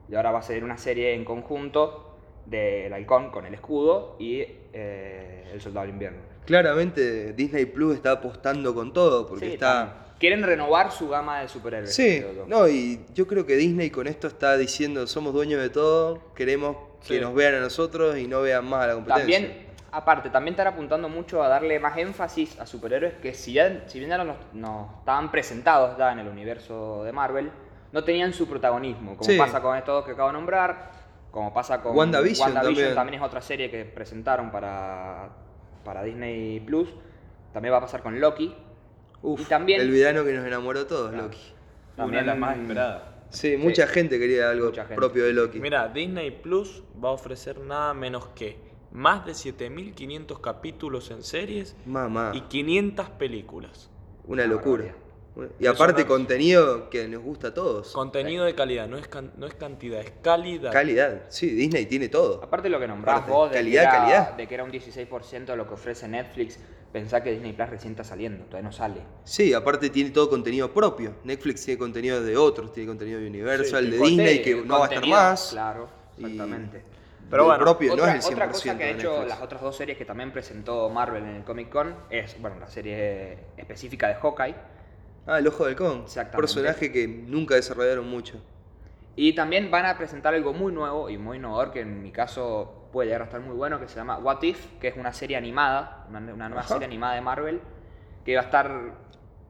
y ahora va a ser una serie en conjunto del halcón con el escudo y el soldado del invierno. Claramente Disney Plus está apostando con todo porque Sí, está... también. Quieren renovar su gama de superhéroes. Sí, no, y yo creo que Disney con esto está diciendo somos dueños de todo, queremos que nos vean a nosotros y no vean más a la competencia. También, aparte, también están apuntando mucho a darle más énfasis a superhéroes que si, ya, si bien ya nos, nos estaban presentados ya en el universo de Marvel, no tenían su protagonismo, como Sí. pasa con estos dos que acabo de nombrar, como pasa con WandaVision también. también es otra serie que presentaron para, para Disney Plus, también va a pasar con Loki, Uf, y también- el villano que nos enamoró a todos, Claro. Loki. Una de las más esperadas. Sí, mucha gente quería algo propio de Loki. Mira, Disney Plus va a ofrecer nada menos que más de 7.500 capítulos en series Mamá, y 500 películas. una locura. Y aparte contenido que nos gusta a todos. Contenido de calidad, no es, can- no es cantidad, es calidad. Calidad. Sí, Disney tiene todo. Aparte lo que nombrás Aparte, vos, de, calidad, que era, calidad. de que era un 16% de lo que ofrece Netflix, pensá que Disney Plus recién está saliendo, todavía no sale. Sí, aparte tiene todo contenido propio. Netflix tiene contenido de otros, tiene contenido de Universal, Sí, de Disney, que no va a estar más. Claro, Y exactamente. Pero bueno, propio, otra, no es el 100% otra cosa que ha hecho Netflix. las otras dos series que también presentó Marvel en el Comic Con es, bueno, la serie específica de Hawkeye Ah, el Ojo del Con. Exactamente. Personaje que nunca desarrollaron mucho. y también van a presentar algo muy nuevo y muy innovador que en mi caso puede llegar a estar muy bueno que se llama What If, que es una serie animada, una, una nueva Ajá. serie animada de Marvel que va a estar,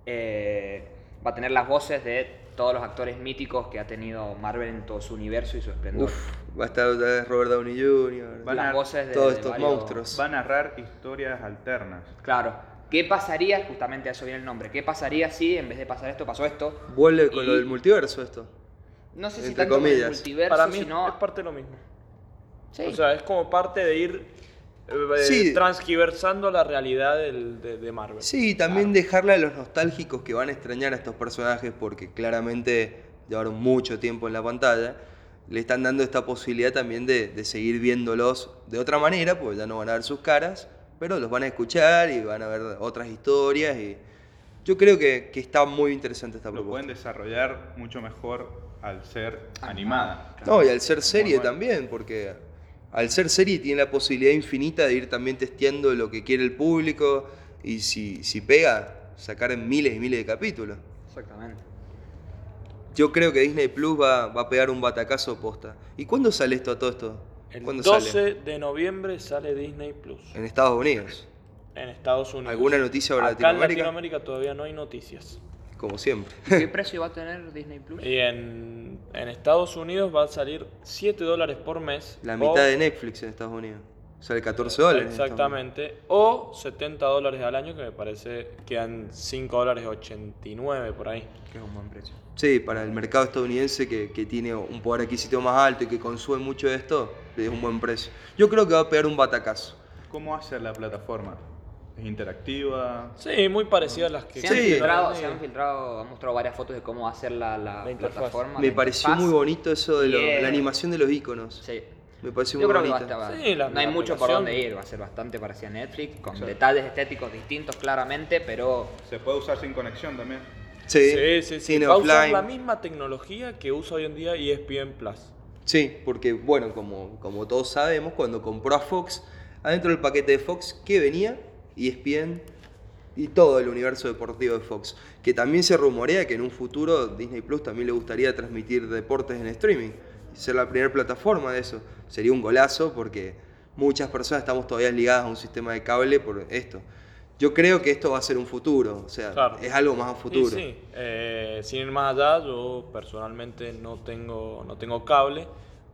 eh, va a tener las voces de todos los actores míticos que ha tenido Marvel en todo su universo y su esplendor. Uf, va a estar otra vez Robert Downey Jr. Van las a- voces de todos de estos varios- monstruos. Va a narrar historias alternas. Claro. ¿Qué pasaría? Justamente a eso viene el nombre. ¿Qué pasaría si en vez de pasar esto pasó esto? Vuelve con Y- lo del multiverso esto. No sé si Entre tanto el comillas. multiverso, Para mí sino... es parte de lo mismo. Sí. O sea, es como parte de ir eh, Sí. transgiversando la realidad del- de, de Marvel. Sí, y también dejarle a los nostálgicos que van a extrañar a estos personajes porque claramente llevaron mucho tiempo en la pantalla. Le están dando esta posibilidad también de, de seguir viéndolos de otra manera, porque ya no van a ver sus caras, pero los van a escuchar y van a ver otras historias. y Yo creo que, que está muy interesante esta Lo pueden propuesta. desarrollar mucho mejor al ser animada. No, y al ser serie bueno. también, porque al ser serie tiene la posibilidad infinita de ir también testeando lo que quiere el público y si, si pega, sacar en miles y miles de capítulos. Exactamente. Yo creo que Disney Plus va, va a pegar un batacazo posta. ¿Y cuándo sale esto a todo esto? El ¿Cuándo 12 sale? de noviembre sale Disney Plus En Estados Unidos, en Estados Unidos. ¿Alguna noticia para Acá en Latinoamérica? Latinoamérica todavía no hay noticias. Como siempre. ¿Qué precio va a tener Disney Plus? Y en, en Estados Unidos va a salir 7 dólares por mes. La o- mitad de Netflix en Estados Unidos. Sale 14 dólares. Exactamente. O 70 dólares al año, que me parece quedan 5 dólares 89 por ahí. Que es un buen precio. Sí, para el mercado estadounidense que, que tiene un poder adquisitivo más alto y que consume mucho de esto, es un buen precio. Yo creo que va a pegar un batacazo. ¿Cómo hace la plataforma? ¿Es interactiva? Sí, muy parecida a las que... Se han, Sí. filtrado, se han filtrado, han mostrado varias fotos de cómo hacer la, la La plataforma. Me la pareció interfaz. muy bonito eso de lo- la animación de los iconos. Sí. Me pareció Yo muy creo que va a bonita. estar- Sí, la- no hay mucho por dónde ir, va a ser bastante parecida a Netflix, con Sí. detalles estéticos distintos claramente, pero ¿Se puede usar sin conexión también? Sí, Sí, sí, sí. Va a usar offline. la misma tecnología que usa hoy en día ESPN Plus. Sí, porque bueno, como, como todos sabemos, cuando compró a Fox, adentro del paquete de Fox, ¿qué venía? ESPN y todo el universo deportivo de Fox. Que también se rumorea que en un futuro Disney Plus también le gustaría transmitir deportes en streaming. Ser la primera plataforma de eso. Sería un golazo porque muchas personas estamos todavía ligadas a un sistema de cable por esto. Yo creo que esto va a ser un futuro, o sea, Claro. es algo más a futuro. sí, eh, sin ir más allá, yo personalmente no tengo, no tengo cable,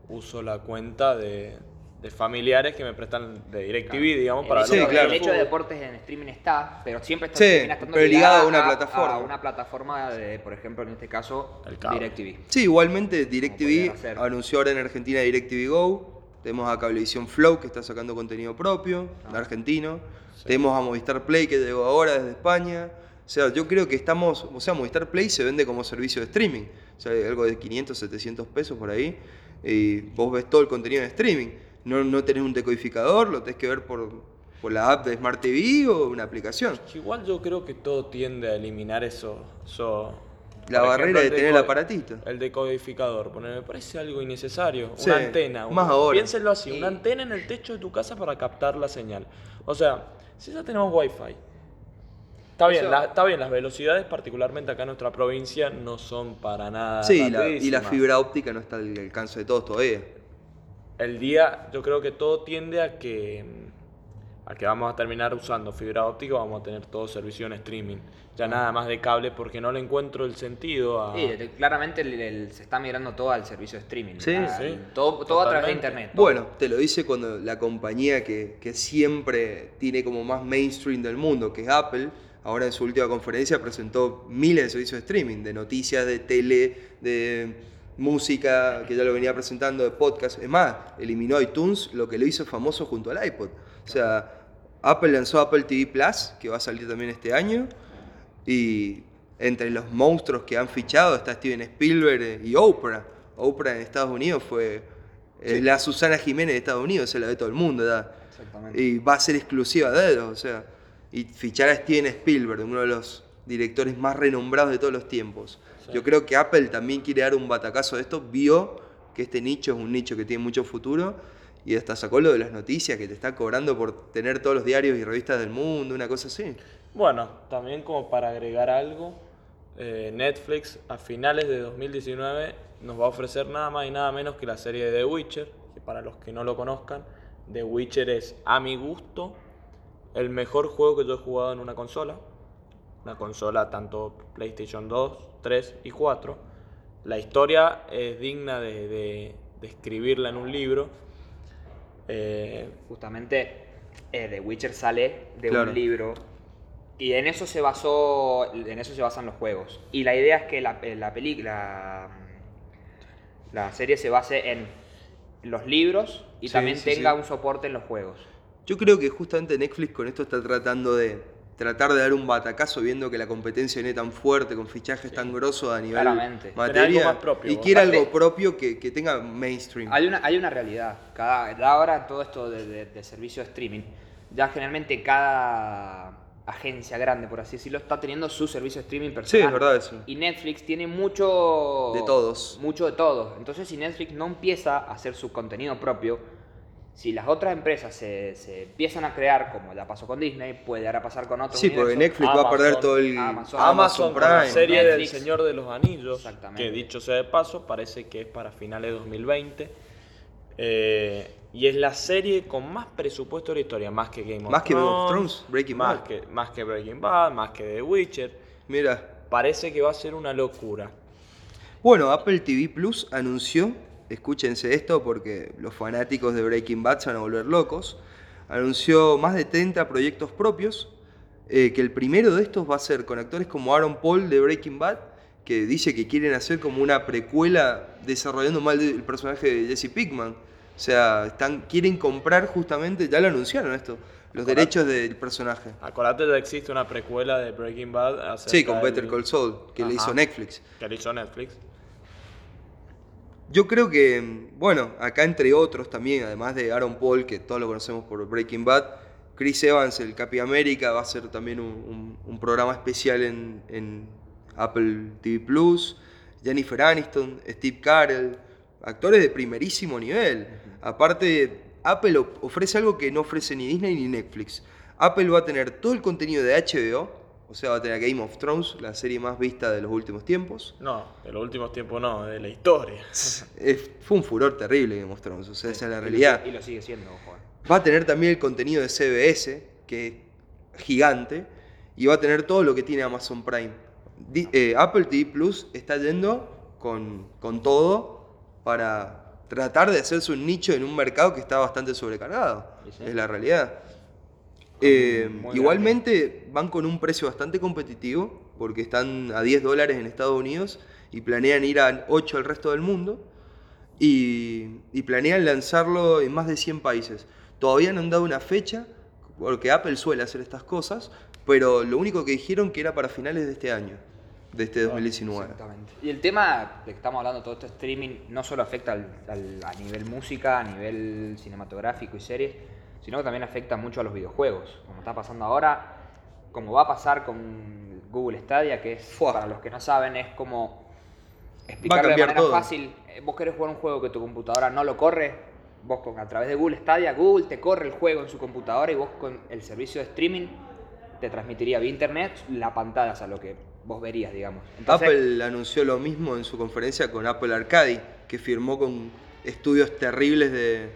uso la cuenta de, de familiares que me prestan de DirecTV, digamos, para el, Sí, ver claro. el hecho de deportes en streaming está, pero siempre está, Sí, pero ligado a una plataforma. A una plataforma de, por ejemplo, en este caso. DirecTV. Sí, igualmente DirecTV anunció ahora en Argentina DirecTV Go. Tenemos a Cablevisión Flow que está sacando contenido propio, Ah. argentino. Tenemos a Movistar Play que llegó ahora desde España. O sea, yo creo que estamos, o sea, Movistar Play se vende como servicio de streaming. O sea, algo de 500, 700 pesos por ahí. Y vos ves todo el contenido de streaming. No, no tenés un decodificador, lo tenés que ver por, por la app de Smart TV o una aplicación. Igual yo creo que todo tiende a eliminar eso. eso La barrera de tener el aparatito. El decodificador, porque me parece algo innecesario. Sí, una antena. más un- ahora. Piénsenlo así, una antena en el techo de tu casa para captar la señal. O sea, si ya tenemos wifi. Está bien, la- está bien, las velocidades, particularmente acá en nuestra provincia, no son para nada. Sí, y la, y la rapidísimas. fibra óptica no está al alcance de todos todavía. El día, yo creo que todo tiende a que, a que vamos a terminar usando fibra óptica, vamos a tener todo servicio en streaming. Ya nada más de cable, porque no le encuentro el sentido a. Sí, claramente el- el- se está migrando todo al servicio de streaming. Sí, Al- sí. Todo, todo a través de internet. todo. Bueno, te lo dice cuando la compañía que, que siempre tiene como más mainstream del mundo, que es Apple, ahora en su última conferencia presentó miles de servicios de streaming, de noticias, de tele, de, música, que ya lo venía presentando, de podcast. Es más, eliminó iTunes, lo que lo hizo famoso junto al iPod. O sea, Apple lanzó Apple TV Plus, que va a salir también este año. Y entre los monstruos que han fichado está Steven Spielberg y Oprah. Oprah en Estados Unidos fue es la Susana Jiménez de Estados Unidos, se la ve todo el mundo. ¿verdad? Exactamente. Y va a ser exclusiva de ellos, o sea. Y fichar a Steven Spielberg, uno de los directores más renombrados de todos los tiempos. Yo creo que Apple también quiere dar un batacazo de esto, vio que este nicho es un nicho que tiene mucho futuro y hasta sacó lo de las noticias que te está cobrando por tener todos los diarios y revistas del mundo, una cosa así. Bueno, también como para agregar algo, eh, Netflix a finales de 2019 nos va a ofrecer nada más y nada menos que la serie de The Witcher, que para los que no lo conozcan, The Witcher es a mi gusto el mejor juego que yo he jugado en una consola. Una consola tanto PlayStation 2, 3 y 4. La historia es digna de, de- de escribirla en un libro. Eh, Justamente eh, The Witcher sale de Claro. un libro y en eso se basó, en eso se basan los juegos. Y la idea es que la, eh, la película, la serie se base en los libros y Sí, también sí, tenga sí. un soporte en los juegos. Yo creo que justamente Netflix con esto está tratando de tratar de dar un batacazo viendo que la competencia viene tan fuerte, con fichajes tan grosos a nivel Claramente. materia. Algo más propio, y quiere algo propio que, que tenga mainstream. Hay una, hay una realidad. Cada, ahora todo esto de, de- de servicio de streaming, ya generalmente cada agencia grande, por así decirlo, está teniendo su servicio de streaming Sí, personal. es verdad eso. Y Netflix tiene mucho... De todos. Mucho de todos. Entonces si Netflix no empieza a hacer su contenido propio, si las otras empresas se, se empiezan a crear, como ya pasó con Disney, puede ahora pasar con otros Sí, porque universos. Netflix va a perder todo el Amazon, Amazon, con la Prime. serie Netflix. del Señor de los Anillos, Exactamente. que dicho sea de paso, parece que es para finales de 2020. Eh, y es la serie con más presupuesto de la historia, más que Game of Más que Game Thrones, of Thrones, Breaking más Bad. Que, más que Breaking Bad, más que The Witcher. Mira, Parece que va a ser una locura. Bueno, Apple TV Plus anunció, escúchense esto porque los fanáticos de Breaking Bad se van a volver locos, anunció más de 30 proyectos propios, eh, que el primero de estos va a ser con actores como Aaron Paul de Breaking Bad, que dice que quieren hacer como una precuela desarrollando mal el personaje de Jesse Pinkman. O sea, están, quieren comprar justamente, ya lo anunciaron esto, los Acordate. derechos del personaje. Acordate ya existe una precuela de Breaking Bad. Sí, con Better Call Saul, que le Ajá. hizo Netflix. Que le hizo Netflix. Yo creo que, bueno, acá entre otros también, además de Aaron Paul, que todos lo conocemos por Breaking Bad, Chris Evans, el Capi América, va a ser también un, un- un programa especial en, en Apple TV Plus. Jennifer Aniston, Steve Carell, actores de primerísimo nivel. Aparte, Apple ofrece algo que no ofrece ni Disney ni Netflix. Apple va a tener todo el contenido de HBO, o sea, va a tener Game of Thrones, la serie más vista de los últimos tiempos. No, de los últimos tiempos no, de la historia. [LAUGHS] Es- fue un furor terrible Game of Thrones, o sea, esa es la realidad. Y lo sigue siendo, ojo. eh. Va a tener también el contenido de CBS, que es gigante, y va a tener todo lo que tiene Amazon Prime. Di- eh, Apple TV Plus está yendo con, con todo para tratar de hacerse un nicho en un mercado que está bastante sobrecargado. Sí. Es la realidad. Eh, igualmente van con un precio bastante competitivo, porque están a 10 dólares en Estados Unidos y planean ir a 8 al resto del mundo y, y planean lanzarlo en más de 100 países. Todavía no han dado una fecha, porque Apple suele hacer estas cosas, pero lo único que dijeron que era para finales de este año, de este 2019. Exactamente. Y el tema de que estamos hablando, todo este streaming, no solo afecta al- al- a nivel música, a nivel cinematográfico y series, sino que también afecta mucho a los videojuegos, como está pasando ahora, como va a pasar con Google Stadia, que es, para los que no saben, es como explicarlo de manera todo. fácil. Eh, Vos querés jugar un juego que tu computadora no lo corre, vos con, a través de Google Stadia, Google te corre el juego en su computadora y vos con el servicio de streaming te transmitiría vía internet la pantalla, o sea, lo que vos verías, digamos. Entonces, Apple anunció lo mismo en su conferencia con Apple Arcade, que firmó con estudios terribles de,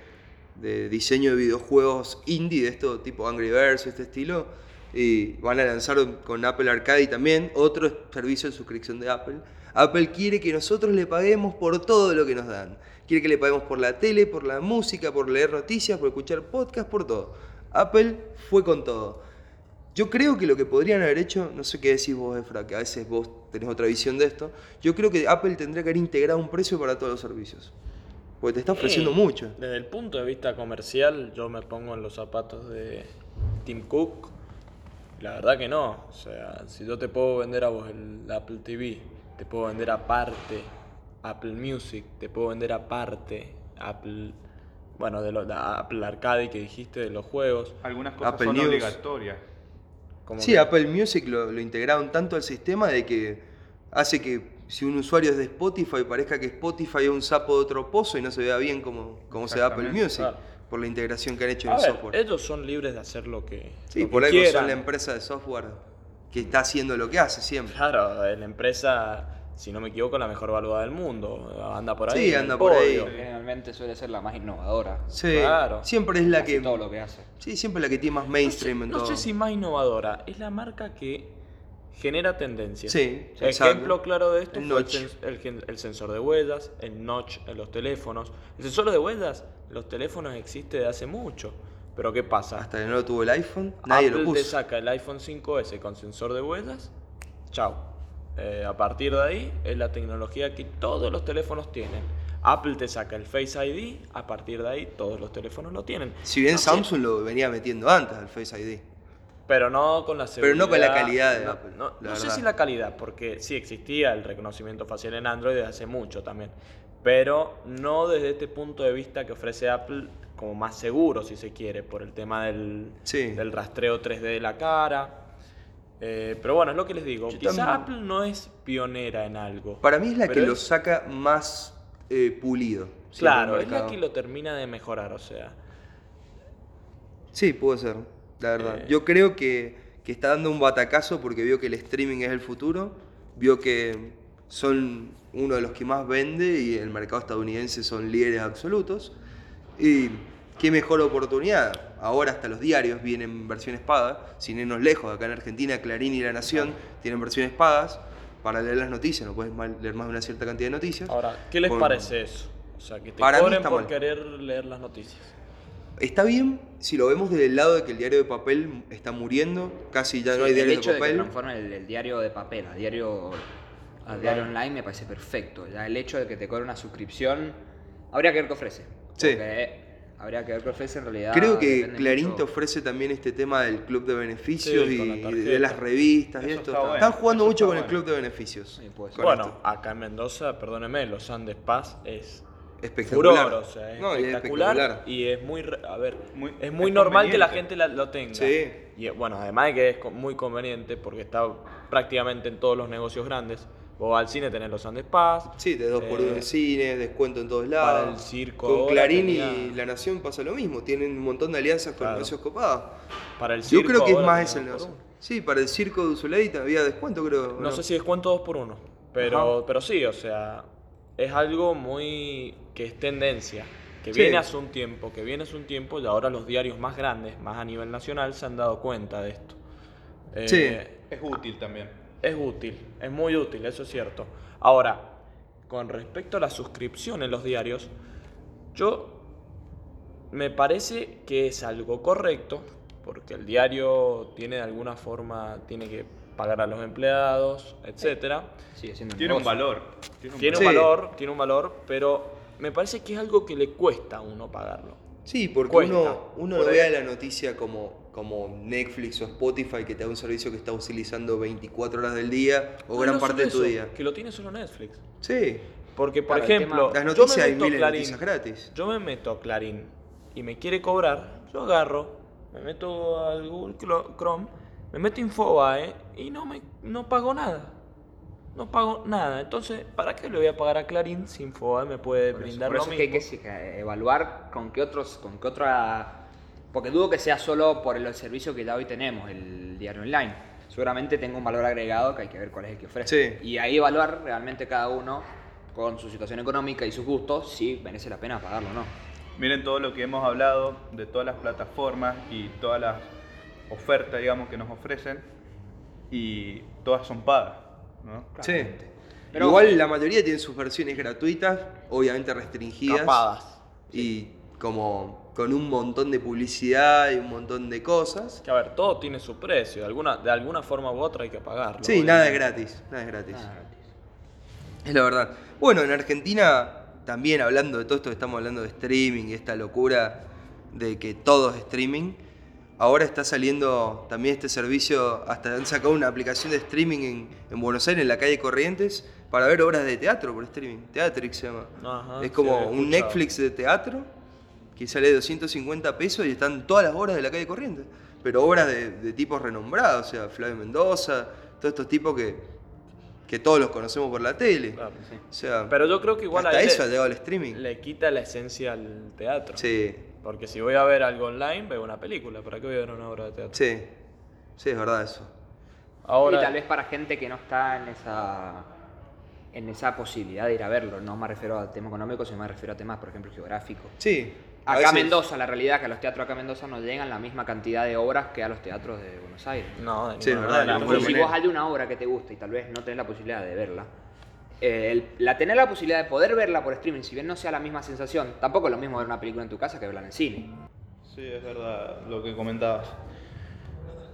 de diseño de videojuegos indie, de esto tipo Angry Birds, este estilo, y van a lanzar con Apple Arcade también otro servicio de suscripción de Apple. Apple quiere que nosotros le paguemos por todo lo que nos dan. Quiere que le paguemos por la tele, por la música, por leer noticias, por escuchar podcast, por todo. Apple fue con todo. Yo creo que lo que podrían haber hecho, no sé qué decís vos, Efra, que a veces vos tenés otra visión de esto, yo creo que Apple tendría que haber integrado un precio para todos los servicios. Porque te está ofreciendo mucho. Desde el punto de vista comercial, yo me pongo en los zapatos de Tim Cook. La verdad que no. O sea, si yo te puedo vender a vos el Apple TV, te puedo vender aparte Apple Music, te puedo vender aparte Apple. Bueno, de lo, de Apple Arcade que dijiste, de los juegos. Algunas cosas Apple son News. obligatorias. Como Sí, que- Apple Music lo, lo integraron tanto al sistema de que hace que si un usuario es de Spotify parezca que Spotify es un sapo de otro pozo y no se vea bien como, como se ve Apple Music claro. por la integración que han hecho en el ver, software. ellos son libres de hacer lo que, Sí, lo que por algo son quieran. la empresa de software que está haciendo lo que hace siempre. Claro, es la empresa, si no me equivoco, la mejor valuada del mundo. Anda por ahí. Sí, anda por ahí. podio. Generalmente suele ser la más innovadora. Sí, Claro. siempre es la Hace que todo lo que hace. Sí, siempre la que tiene más mainstream en no todo. sé si más innovadora, es la marca que genera tendencias. Sí, Ejemplo exacto. claro de esto El fue el, el el sensor de huellas, el notch en los teléfonos. El sensor de huellas en los teléfonos existe de hace mucho. Pero ¿qué pasa? Hasta que no lo tuvo el iPhone, nadie Apple lo te puso. saca el iPhone 5S con sensor de huellas, chao. Eh, a partir de ahí es la tecnología que todos los teléfonos tienen. Apple te saca el Face ID, a partir de ahí todos los teléfonos lo tienen. Si bien Samsung lo venía metiendo antes al Face ID. Pero no con la seguridad. Pero no con la calidad de no, Apple, No, sé si la calidad, porque sí existía el reconocimiento facial en Android desde hace mucho también. Pero no desde este punto de vista que ofrece Apple como más seguro, si se quiere, por el tema del, Sí. del rastreo 3D de la cara. Eh, pero bueno, es lo que les digo. Yo Quizá también- Apple no es pionera en algo. Para mí es la que lo saca más eh, pulido. Claro, es la que lo termina de mejorar, o sea. Sí, puede ser, la verdad. Eh. Yo creo que, que está dando un batacazo porque vio que el streaming es el futuro, vio que son uno de los que más vende y el mercado estadounidense son líderes absolutos. Y qué mejor oportunidad. Ahora hasta los diarios vienen versiones pagas, sin irnos lejos, acá en Argentina Clarín y La Nación tienen versiones pagas para leer las noticias, no puedes leer más de una cierta cantidad de noticias. Ahora, ¿qué les Con- parece eso? O sea, que te Para mí cobren está por mal. querer leer las noticias. Está bien si lo vemos desde el lado de que el diario de papel está muriendo, casi ya no hay el diarios hecho de de que papel. transformen el, el diario de papel a diario, a diario online me parece perfecto. Ya el hecho de que te cobre una suscripción, habría que ver qué ofrece. Sí. Porque habría que ver qué ofrece en realidad. Creo que Clarín mucho. te ofrece también este tema del club de beneficios Sí, y la y de las revistas y Eso esto. está bueno, Están jugando eso mucho está con el club de beneficios. Sí, puede ser. con Bueno, esto. acá en Mendoza, perdóneme, los Andes Paz es espectacular. furor, o sea, es No, y es espectacular, y es muy, a ver, Muy- es muy es normal que la gente la- lo tenga. Sí. Y eh, bueno, además de que es muy conveniente porque está prácticamente en todos los negocios grandes. Vos al cine tenés los Andes Paz. Sí, de dos por uno eh, en cine, descuento en todos lados. para el circo Con Clarín tenía- y La Nación pasa lo mismo. Tienen un montón de alianzas con Claro. negocios copados. Para el Yo circo creo que es más ese el negocio. Sí, para el circo de Usuleita había descuento, creo. ¿o No sé si descuento dos por uno, pero, pero sí, o sea, es algo muy que es tendencia, que Sí. viene hace un tiempo, que viene hace un tiempo y ahora los diarios más grandes, más a nivel nacional, se han dado cuenta de esto. Eh, Sí. Es útil también. Es útil, es muy útil, eso es cierto. Ahora, con respecto a la suscripción en los diarios, yo me parece que es algo correcto, porque el diario tiene de alguna forma, tiene que pagar a los empleados, etcétera. Sigue siendo Tiene un valor. Tiene un Tiene Sí. un valor, tiene un valor, pero me parece que es algo que le cuesta a uno pagarlo. Sí, porque Cuesta. uno, uno Por no ahí. ve a la noticia como, como Netflix o Spotify que te da un servicio que estás utilizando 24 horas del día o No, gran no parte de tu eso, día. Que lo tiene solo Netflix. Sí, Porque, por ejemplo, las yo noticias me hay meto miles de Clarín, noticias gratis. Yo me meto a Clarín y me quiere cobrar, yo agarro, me meto al Google Chrome, me meto Infobae y no me no pago nada. No pago nada. Entonces, ¿para qué le voy a pagar a Clarín si Infobae me puede Por eso, brindar por lo eso es que hay que, que evaluar con qué otros, con qué otra. Porque dudo que sea solo por el servicio que ya hoy tenemos, el diario online. Seguramente tenga un valor agregado que hay que ver cuál es el que ofrece. Sí. Y ahí evaluar realmente cada uno con su situación económica y sus gustos si merece la pena pagarlo o no. Miren todo lo que hemos hablado de todas las plataformas y todas las ofertas, digamos, que nos ofrecen y todas son pagas, ¿no? Sí. Pero- Igual la mayoría tienen sus versiones gratuitas, obviamente restringidas. Capadas. Y como con un montón de publicidad y un montón de cosas. Que a ver, todo tiene su precio, de alguna, de alguna forma u otra hay que pagarlo. Sí, nada es gratis, nada es gratis. Nada gratis. Es la verdad. Bueno, en Argentina, también hablando de todo esto que estamos hablando de streaming y esta locura de que todo es streaming, ahora está saliendo también este servicio, hasta han sacado una aplicación de streaming en, en Buenos Aires, en la calle Corrientes, para ver obras de teatro por streaming. Teatrix se llama. Ajá, es como un. Netflix de teatro que sale 250 pesos y están todas las obras de la calle Corrientes. Pero obras de, de tipos renombrados, o sea, Flavio Mendoza, todos estos tipos que, que todos los conocemos por la tele. Claro. O sea, Pero yo creo que igual hasta ahí eso ha le, llegado al streaming. le quita la esencia al teatro. Sí, Porque si voy a ver algo online, veo una película. ¿Para qué voy a ver una obra de teatro? sí, sí, es verdad eso. Ahora, Y tal vez para gente que no está en esa en esa posibilidad de ir a verlo. No me refiero a tema económico, sino me refiero a temas, por ejemplo, geográficos. Sí. a Acá veces- Mendoza, la realidad es que a los teatros acá en Mendoza no llegan la misma cantidad de obras que a los teatros de Buenos Aires. no, de Sí, verdad, manera. Entonces, si vos hay una obra que te gusta y tal vez no tenés la posibilidad de verla, eh, el- la tener la posibilidad de poder verla por streaming, si bien no sea la misma sensación, tampoco es lo mismo ver una película en tu casa que verla en el cine. Sí, es verdad lo que comentabas.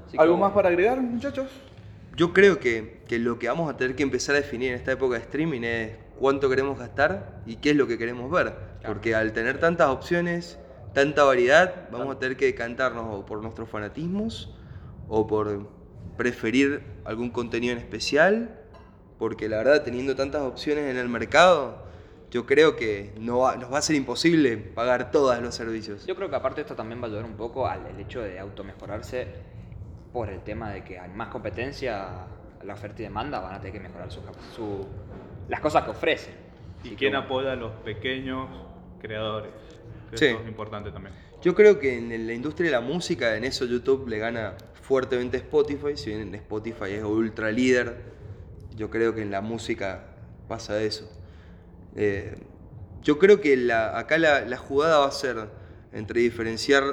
Así ¿Algo más para agregar, muchachos? Yo creo que, que lo que vamos a tener que empezar a definir en esta época de streaming es cuánto queremos gastar y qué es lo que queremos ver. Porque al tener tantas opciones, tanta variedad, vamos a tener que decantarnos o por nuestros fanatismos o por preferir algún contenido en especial. Porque la verdad, teniendo tantas opciones en el mercado, yo creo que no va- nos va a ser imposible pagar todos los servicios. Yo creo que aparte esto también va a ayudar un poco al el hecho de automejorarse por el tema de que hay más competencia, la oferta y demanda van a tener que mejorar su, su- las cosas que ofrecen. ¿Y Así quién que, apoya a los pequeños creadores? Que Sí. Eso es importante también. Yo creo que en la industria de la música, en eso YouTube le gana fuertemente a Spotify, si bien Spotify es ultra líder, yo creo que en la música pasa eso. Eh, yo creo que la- acá la, la jugada va a ser entre diferenciar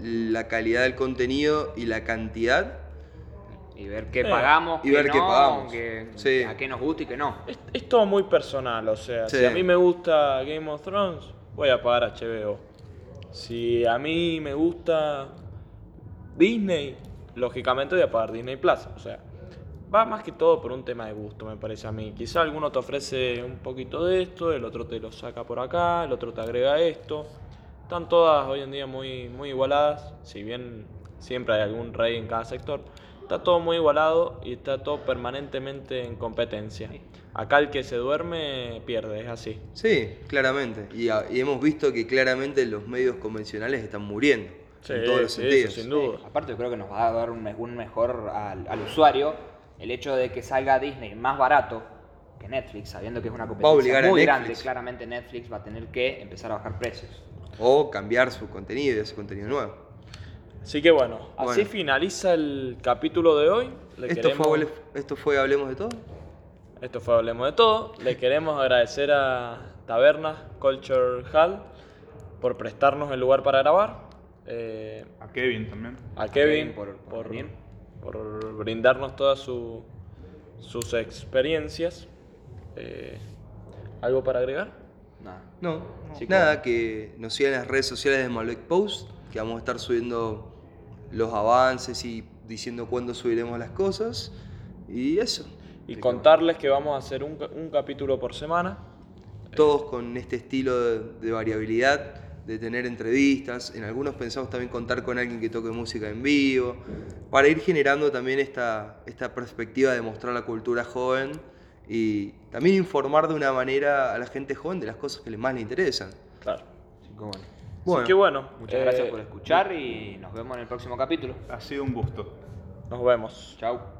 la calidad del contenido y la cantidad. Y ver qué Eh, pagamos, y ver qué pagamos. Sí. a qué nos gusta y qué no. Es, es todo muy personal, o sea, Sí. si a mí me gusta Game of Thrones, voy a pagar HBO. Si a mí me gusta Disney, lógicamente voy a pagar Disney Plus. O sea, va más que todo por un tema de gusto, me parece a mí. Quizá alguno te ofrece un poquito de esto, el otro te lo saca por acá, el otro te agrega esto. Están todas hoy en día muy, muy igualadas, si bien siempre hay algún rey en cada sector. Está todo muy igualado y está todo permanentemente en competencia. Acá el que se duerme pierde, es así. Sí, claramente. Y, a- y hemos visto que claramente los medios convencionales están muriendo. en todos los sí, sentidos. eso sin duda. Aparte yo creo que nos va a dar un, me- un mejor al, al usuario el hecho de que salga Disney más barato que Netflix, sabiendo que es una competencia muy grande, claramente Netflix va a tener que empezar a bajar precios. O cambiar su contenido y hacer contenido nuevo. Así que bueno, así finaliza el capítulo de hoy. Le Esto, queremos- fue, esto fue Hablemos de Todo. Esto fue Hablemos de Todo. Le queremos agradecer a Tabernas Culture Hall por prestarnos el lugar para grabar. Eh, A Kevin también. a Kevin Kevin por- por, por venir. Por brindarnos todas su- sus experiencias. Eh, ¿Algo para agregar? Nada. No, nada, que nos sigan en las redes sociales de Malbec Post, que vamos a estar subiendo los avances y diciendo cuándo subiremos las cosas. Y eso. Y contarles que vamos a hacer un, ca- un capítulo por semana. Todos con este estilo de, de variabilidad, de tener entrevistas. En algunos pensamos también contar con alguien que toque música en vivo, para ir generando también esta, esta perspectiva de mostrar la cultura joven y también informar de una manera a la gente joven de las cosas que les más les interesan. Claro. Así que bueno. Bueno, Así que bueno. Muchas eh, gracias por escuchar y nos vemos en el próximo capítulo. Ha sido un gusto. Nos vemos. Chao.